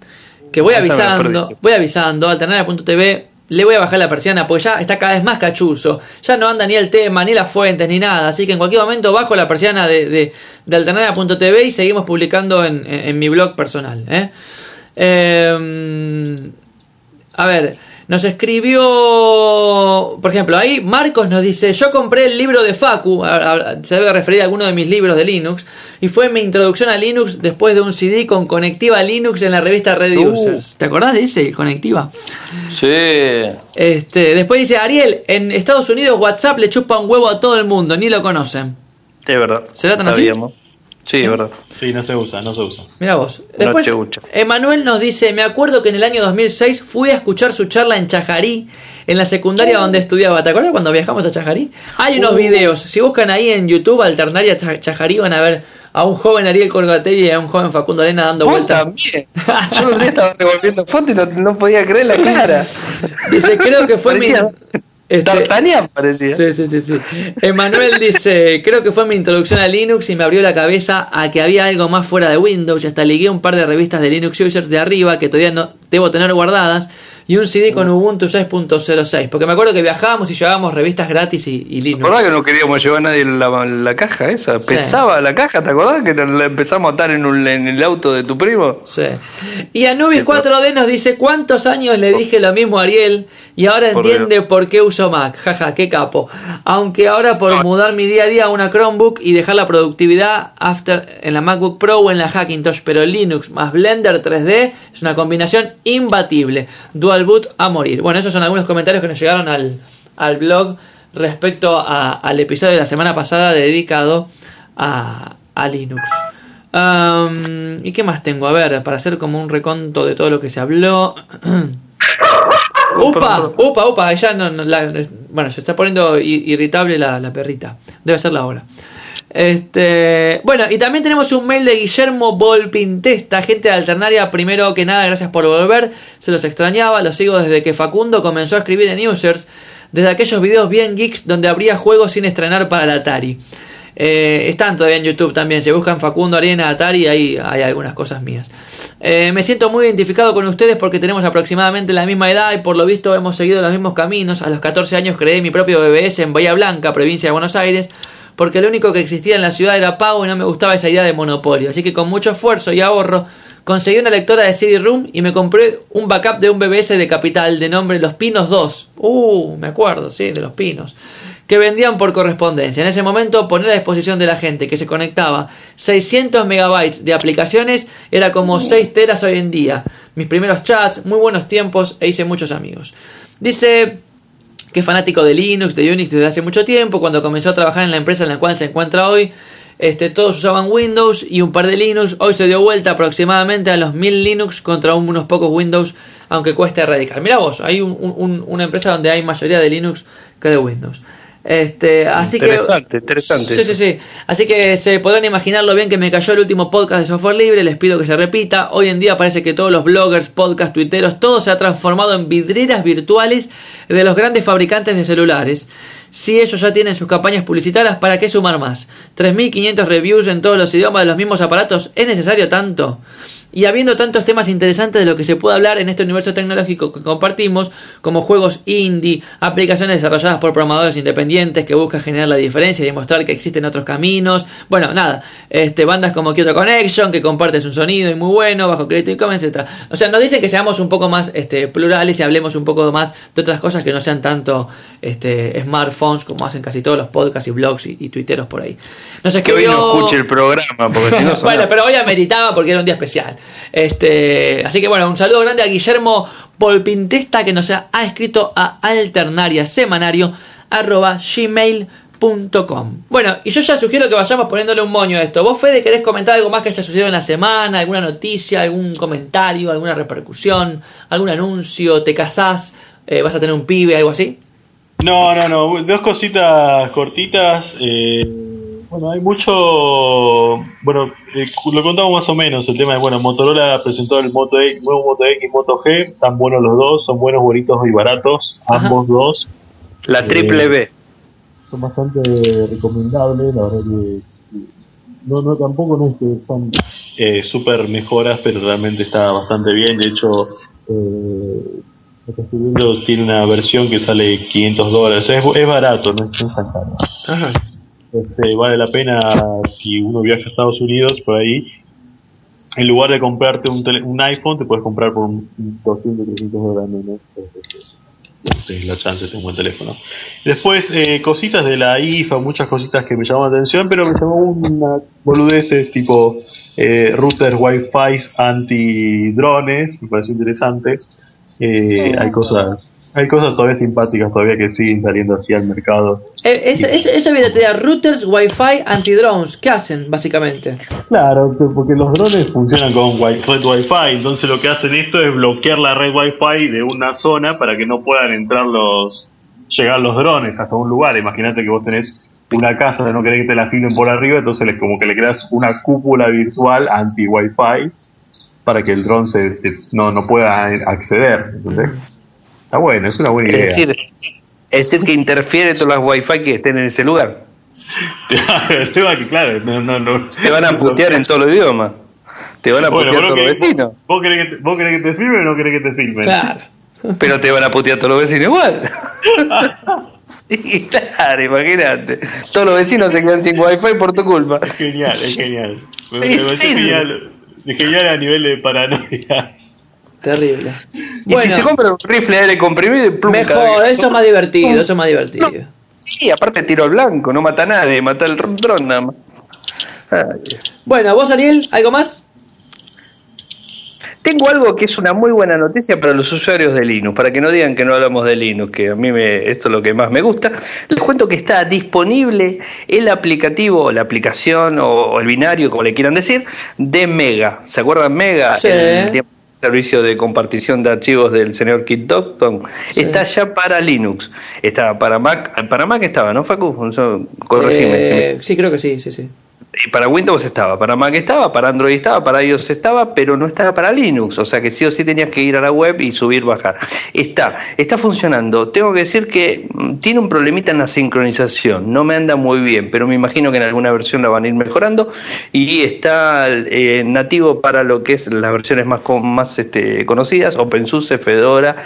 que voy avisando, voy avisando, alternaria.tv le voy a bajar la persiana porque ya está cada vez más cachuzo. Ya no anda ni el tema, ni las fuentes, ni nada. Así que en cualquier momento bajo la persiana de, de, de alternaria.tv y seguimos publicando en, en- en mi blog personal. ¿eh? Eh, a ver, Nos escribió, por ejemplo, ahí Marcos nos dice, yo compré el libro de Facu, a- a- se debe referir a alguno de mis libros de Linux, y fue mi introducción a Linux después de un CD con Conectiva Linux en la revista Red Uh. Users. ¿Te acordás de ese, Conectiva? Sí. Este, después dice Ariel, en Estados Unidos WhatsApp le chupa un huevo a todo el mundo, ni lo conocen. Es verdad. ¿Será tan así? Sabíamos. Sí, es verdad. Sí, no se usa, no se usa. Mira vos. Después, Noche Ucha. Emanuel nos dice, me acuerdo que en el año 2006 fui a escuchar su charla en Chajarí, en la secundaria donde estudiaba. ¿Te acuerdas cuando viajamos a Chajarí? Hay unos videos. Si buscan ahí en YouTube, Alternaria Cha- Chajarí, van a ver a un joven Ariel Corgatelli y a un joven Facundo Arena dando Vos vueltas. también. Yo el otro día estaba revolviendo fotos y no, no podía creer la cara. Dice, creo que fue mi... Este, D'Artagnan parecía. Sí, sí, sí, sí. Emanuel dice, creo que fue mi introducción a Linux y me abrió la cabeza a que había algo más fuera de Windows y hasta ligué un par de revistas de Linux Users de arriba que todavía no debo tener guardadas y un CD con Ubuntu 6.06. Porque me acuerdo que viajábamos y llevábamos revistas gratis y, y ¿Te Linux. acordás que no queríamos llevar a nadie la, la caja esa? Sí. Pesaba la caja, ¿te acordás que la empezamos a atar en, un- en el auto de tu primo? Sí. Y Anubis 4D nos dice, ¿cuántos años le dije lo mismo a Ariel? Y ahora Por entiende por qué uso Mac. Jaja, qué capo. Aunque ahora por mudar mi día a día a una Chromebook y dejar la productividad after en la MacBook Pro o en la Hackintosh, pero Linux más Blender 3D es una combinación imbatible. Dual boot a morir. Bueno, esos son algunos comentarios que nos llegaron al, al blog respecto a- al episodio de la semana pasada dedicado a, a Linux. ¿Y qué más tengo? A ver, para hacer como un reconto de todo lo que se habló. upa, upa, upa, ya no, no, la- bueno, se está poniendo irritable la, la perrita. Debe ser la hora. Este, bueno, y también tenemos un mail de Guillermo Volpintesta, gente de Alternaria. Primero que nada, gracias por volver. Se los extrañaba, los sigo desde que Facundo comenzó a escribir en Users, desde aquellos videos bien geeks donde habría juegos sin estrenar para la Atari. Eh, están todavía en YouTube también. Se buscan Facundo Arena Atari, ahí hay algunas cosas mías. Eh, me siento muy identificado con ustedes porque tenemos aproximadamente la misma edad y por lo visto hemos seguido los mismos caminos. A los 14 años creé mi propio BBS en Bahía Blanca, provincia de Buenos Aires, porque lo único que existía en la ciudad era pago y no me gustaba esa idea de monopolio. Así que con mucho esfuerzo y ahorro conseguí una lectora de CD-ROOM y me compré un backup de un BBS de Capital de nombre Los Pinos 2. Uh, me acuerdo, sí, de Los Pinos que vendían por correspondencia. En ese momento poner a disposición de la gente que se conectaba 600 megabytes de aplicaciones era como 6 teras hoy en día. Mis primeros chats, muy buenos tiempos e hice muchos amigos. Dice que es fanático de Linux, de Unix desde hace mucho tiempo, cuando comenzó a trabajar en la empresa en la cual se encuentra hoy. Este, todos usaban Windows y un par de Linux. Hoy se dio vuelta aproximadamente a los 1000 Linux contra unos pocos Windows, aunque cueste erradicar. Mira vos, hay un- un- una empresa donde hay mayoría de Linux que de Windows. Este, así Interesante, que, interesante Sí, eso. sí, sí. Así que se podrán imaginar lo bien que me cayó el último podcast de software libre. Les pido que se repita. Hoy en día parece que todos los bloggers, podcasts, tuiteros, todo se ha transformado en vidrieras virtuales de los grandes fabricantes de celulares. Si ellos ya tienen sus campañas publicitarias, ¿para qué sumar más? 3.500 reviews en todos los idiomas de los mismos aparatos. ¿Es necesario tanto? Y habiendo tantos temas interesantes de lo que se puede hablar en este universo tecnológico que compartimos, como juegos indie, aplicaciones desarrolladas por programadores independientes que buscan generar la diferencia y demostrar que existen otros caminos, bueno, nada, este, bandas como Kyoto Connection, que compartes un sonido y muy bueno, bajo Creative Commons, etc. O sea, nos dicen que seamos un poco más este, plurales y hablemos un poco más de otras cosas que no sean tanto este, smartphones como hacen casi todos los podcasts y blogs y, y tuiteros por ahí. Nos Que hoy no escuche el programa, porque si no bueno, pero hoy ameritaba porque era un día especial. Este, así que bueno, un saludo grande a Guillermo Polpintesta que nos ha, escrito a alternaria semanario arroba gmail.com. Bueno, y yo ya sugiero que vayamos poniéndole un moño a esto. ¿Vos, Fede, querés comentar algo más que haya sucedido en la semana? ¿Alguna noticia, algún comentario, alguna repercusión, algún anuncio? ¿Te casás? Eh, ¿Vas a tener un pibe, algo así? No, no, no. Dos cositas cortitas. eh, bueno, hay mucho. Bueno, eh, lo contamos más o menos. El tema de, bueno, Motorola presentó el Moto X, nuevo Moto X y Moto G. Están buenos los dos, son buenos, bonitos y baratos. Ajá. Ambos dos. La triple B. Son bastante recomendables, la verdad que. No, no, tampoco no es que son eh, súper mejoras, pero realmente está bastante bien. De hecho, eh, tiene una versión que sale 500 dólares. Es, es barato, no es, no es tan caro. Ajá. Este, vale la pena si uno viaja a Estados Unidos por ahí. En lugar de comprarte un, tele- un iPhone, te puedes comprar por un, un 200, 300 dólares menos. este, la chance de un buen teléfono. Después, eh, cositas de la IFA, muchas cositas que me llamaron la atención, pero me llamó una boludeces tipo eh, routers Wi-Fi anti-drones, me pareció interesante. Eh, hay cosas hay cosas todavía simpáticas todavía que siguen saliendo así al mercado. Eh, esa, esa, esa routers, wifi, anti-drones. ¿Qué hacen, básicamente? Claro, porque los drones funcionan con wi red wifi, entonces lo que hacen esto es bloquear la red wifi de una zona para que no puedan entrar los, llegar los drones hasta un lugar. Imagínate que vos tenés una casa no querés que te la filen por arriba, entonces le, como que le creas una cúpula virtual anti-wifi para que el dron se, no, no pueda acceder. ¿entendés? Está bueno, es una buena idea. Es decir, es decir que interfiere todas las wifi que estén en ese lugar. claro, no, no, no. Te van a putear en todos los idiomas. Te van a putear todos los vecinos. ¿vos querés, que te, ¿Vos querés que te filmen o no querés que te filmen? Claro. Pero te van a putear todos los vecinos igual. claro, imagínate. Todos los vecinos se quedan sin wifi por tu culpa. Es genial, es genial. Me, me genial. Es genial a nivel de paranoia. Terrible. Y si se compra un rifle de aire comprimido y plum, Mejor, eso es más divertido, eso es más divertido. sí, aparte tiro al blanco, no mata a nadie, mata el dron nada más. Bueno, vos Ariel, ¿algo más? Tengo algo que es una muy buena noticia para los usuarios de Linux, para que no digan que no hablamos de Linux, que a mí me, esto es lo que más me gusta. Les cuento que está disponible el aplicativo, o la aplicación o, el binario, como le quieran decir, de Mega. ¿Se acuerdan Mega? Sí. El, servicio de compartición de archivos del señor Kit Docton, está ya para Linux. Está para Mac, para Mac estaba, ¿no, Facu? Corregime. Eh, sí, creo que sí, sí, sí para Windows estaba, para Mac estaba, para Android estaba, para iOS estaba, pero no estaba para Linux, o sea que sí o sí tenías que ir a la web y subir, bajar. Está, está funcionando. Tengo que decir que mm, tiene un problemita en la sincronización, no me anda muy bien, pero me imagino que en alguna versión la van a ir mejorando y está eh, nativo para lo que es las versiones más, más este, conocidas, OpenSUSE, Fedora,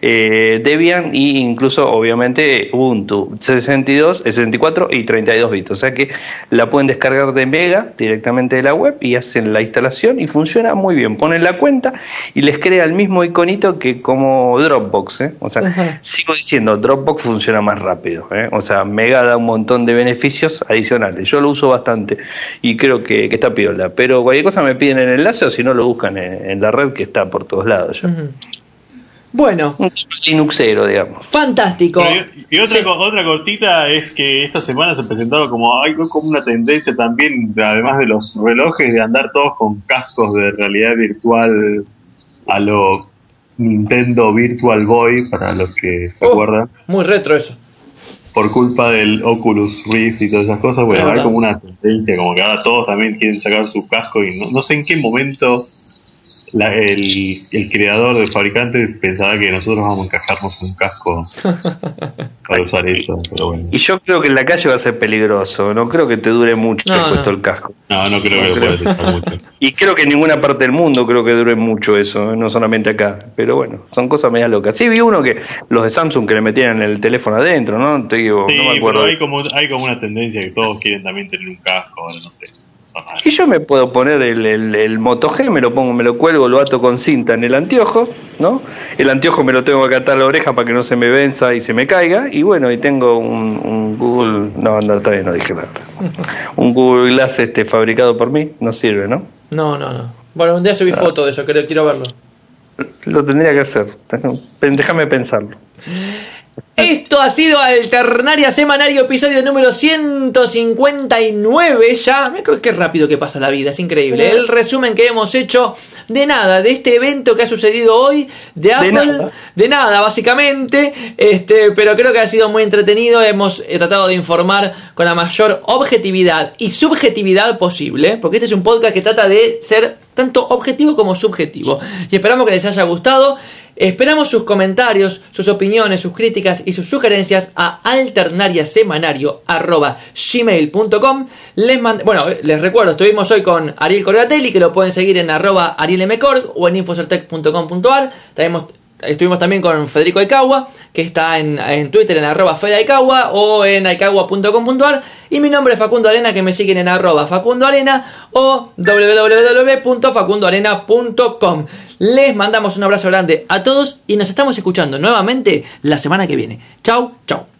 eh, Debian e incluso obviamente Ubuntu 62, 64 y 32 bits, o sea que la pueden descargar de Mega directamente de la web y hacen la instalación y funciona muy bien. Ponen la cuenta y les crea el mismo iconito que como Dropbox. ¿eh? O sea, sigo diciendo, Dropbox funciona más rápido. ¿eh? O sea, Mega da un montón de beneficios adicionales. Yo lo uso bastante y creo que, está piola. Pero cualquier cosa me piden el enlace o si no lo buscan en, la red que está por todos lados. Bueno. Un Linuxero, digamos. Fantástico. y otra, otra cortita es que esta semana se presentaba como hay como una tendencia también, además de los relojes, de andar todos con cascos de realidad virtual a lo Nintendo Virtual Boy, para los que se oh, acuerdan. Muy retro eso. Por culpa del Oculus Rift y todas esas cosas, bueno, hay como una tendencia, como que ahora todos también quieren sacar su casco y no, no sé en qué momento el, el, creador, del fabricante, pensaba que nosotros vamos a encajarnos un casco para usar eso. Pero bueno. Y yo creo que en la calle va a ser peligroso. No creo que te dure mucho no, puesto el casco. No, no creo que creo. Pueda mucho. Y creo que en ninguna parte del mundo creo que dure mucho eso, no solamente acá. Pero bueno, son cosas medio locas. Sí, vi uno que los de Samsung que le metían el teléfono adentro, ¿no? Te digo, sí, no me acuerdo. Pero hay como, hay como una tendencia que todos quieren también tener un casco, no sé. Y yo me puedo poner el, el, Moto G, me lo pongo, me lo cuelgo, lo ato con cinta en el anteojo, ¿no? El anteojo me lo tengo que atar la oreja para que no se me venza y se me caiga. Y bueno, y tengo un, Google, no, anda, todavía no dije nada. Un Google Glass este fabricado por mí, no sirve, ¿no? No, no, no. Bueno, un día subí foto de eso, quiero, quiero verlo. Lo tendría que hacer, déjame pensarlo. Esto ha sido Alternaria Semanario, episodio número 159 ya. Qué rápido que pasa la vida, es increíble. El resumen que hemos hecho de nada, de este evento que ha sucedido hoy, de Apple, de nada, básicamente. Este, pero creo que ha sido muy entretenido. Hemos tratado de informar con la mayor objetividad y subjetividad posible, porque este es un podcast que trata de ser tanto objetivo como subjetivo. Y esperamos que les haya gustado. Esperamos sus comentarios, sus opiniones, sus críticas y sus sugerencias a alternariasemanario.gmail.com les Bueno, les recuerdo, estuvimos hoy con Ariel Corgatelli, que lo pueden seguir en arroba arielmcord o en infocertec.com.ar. Estuvimos también con Federico Aicagua, que está en, en Twitter en arroba fedaicagua o en aicagua.com.ar. Y mi nombre es Facundo Arena, que me siguen en arroba Facundo Arena o www.facundoarena.com. Les mandamos un abrazo grande a todos y nos estamos escuchando nuevamente la semana que viene. Chau, chau.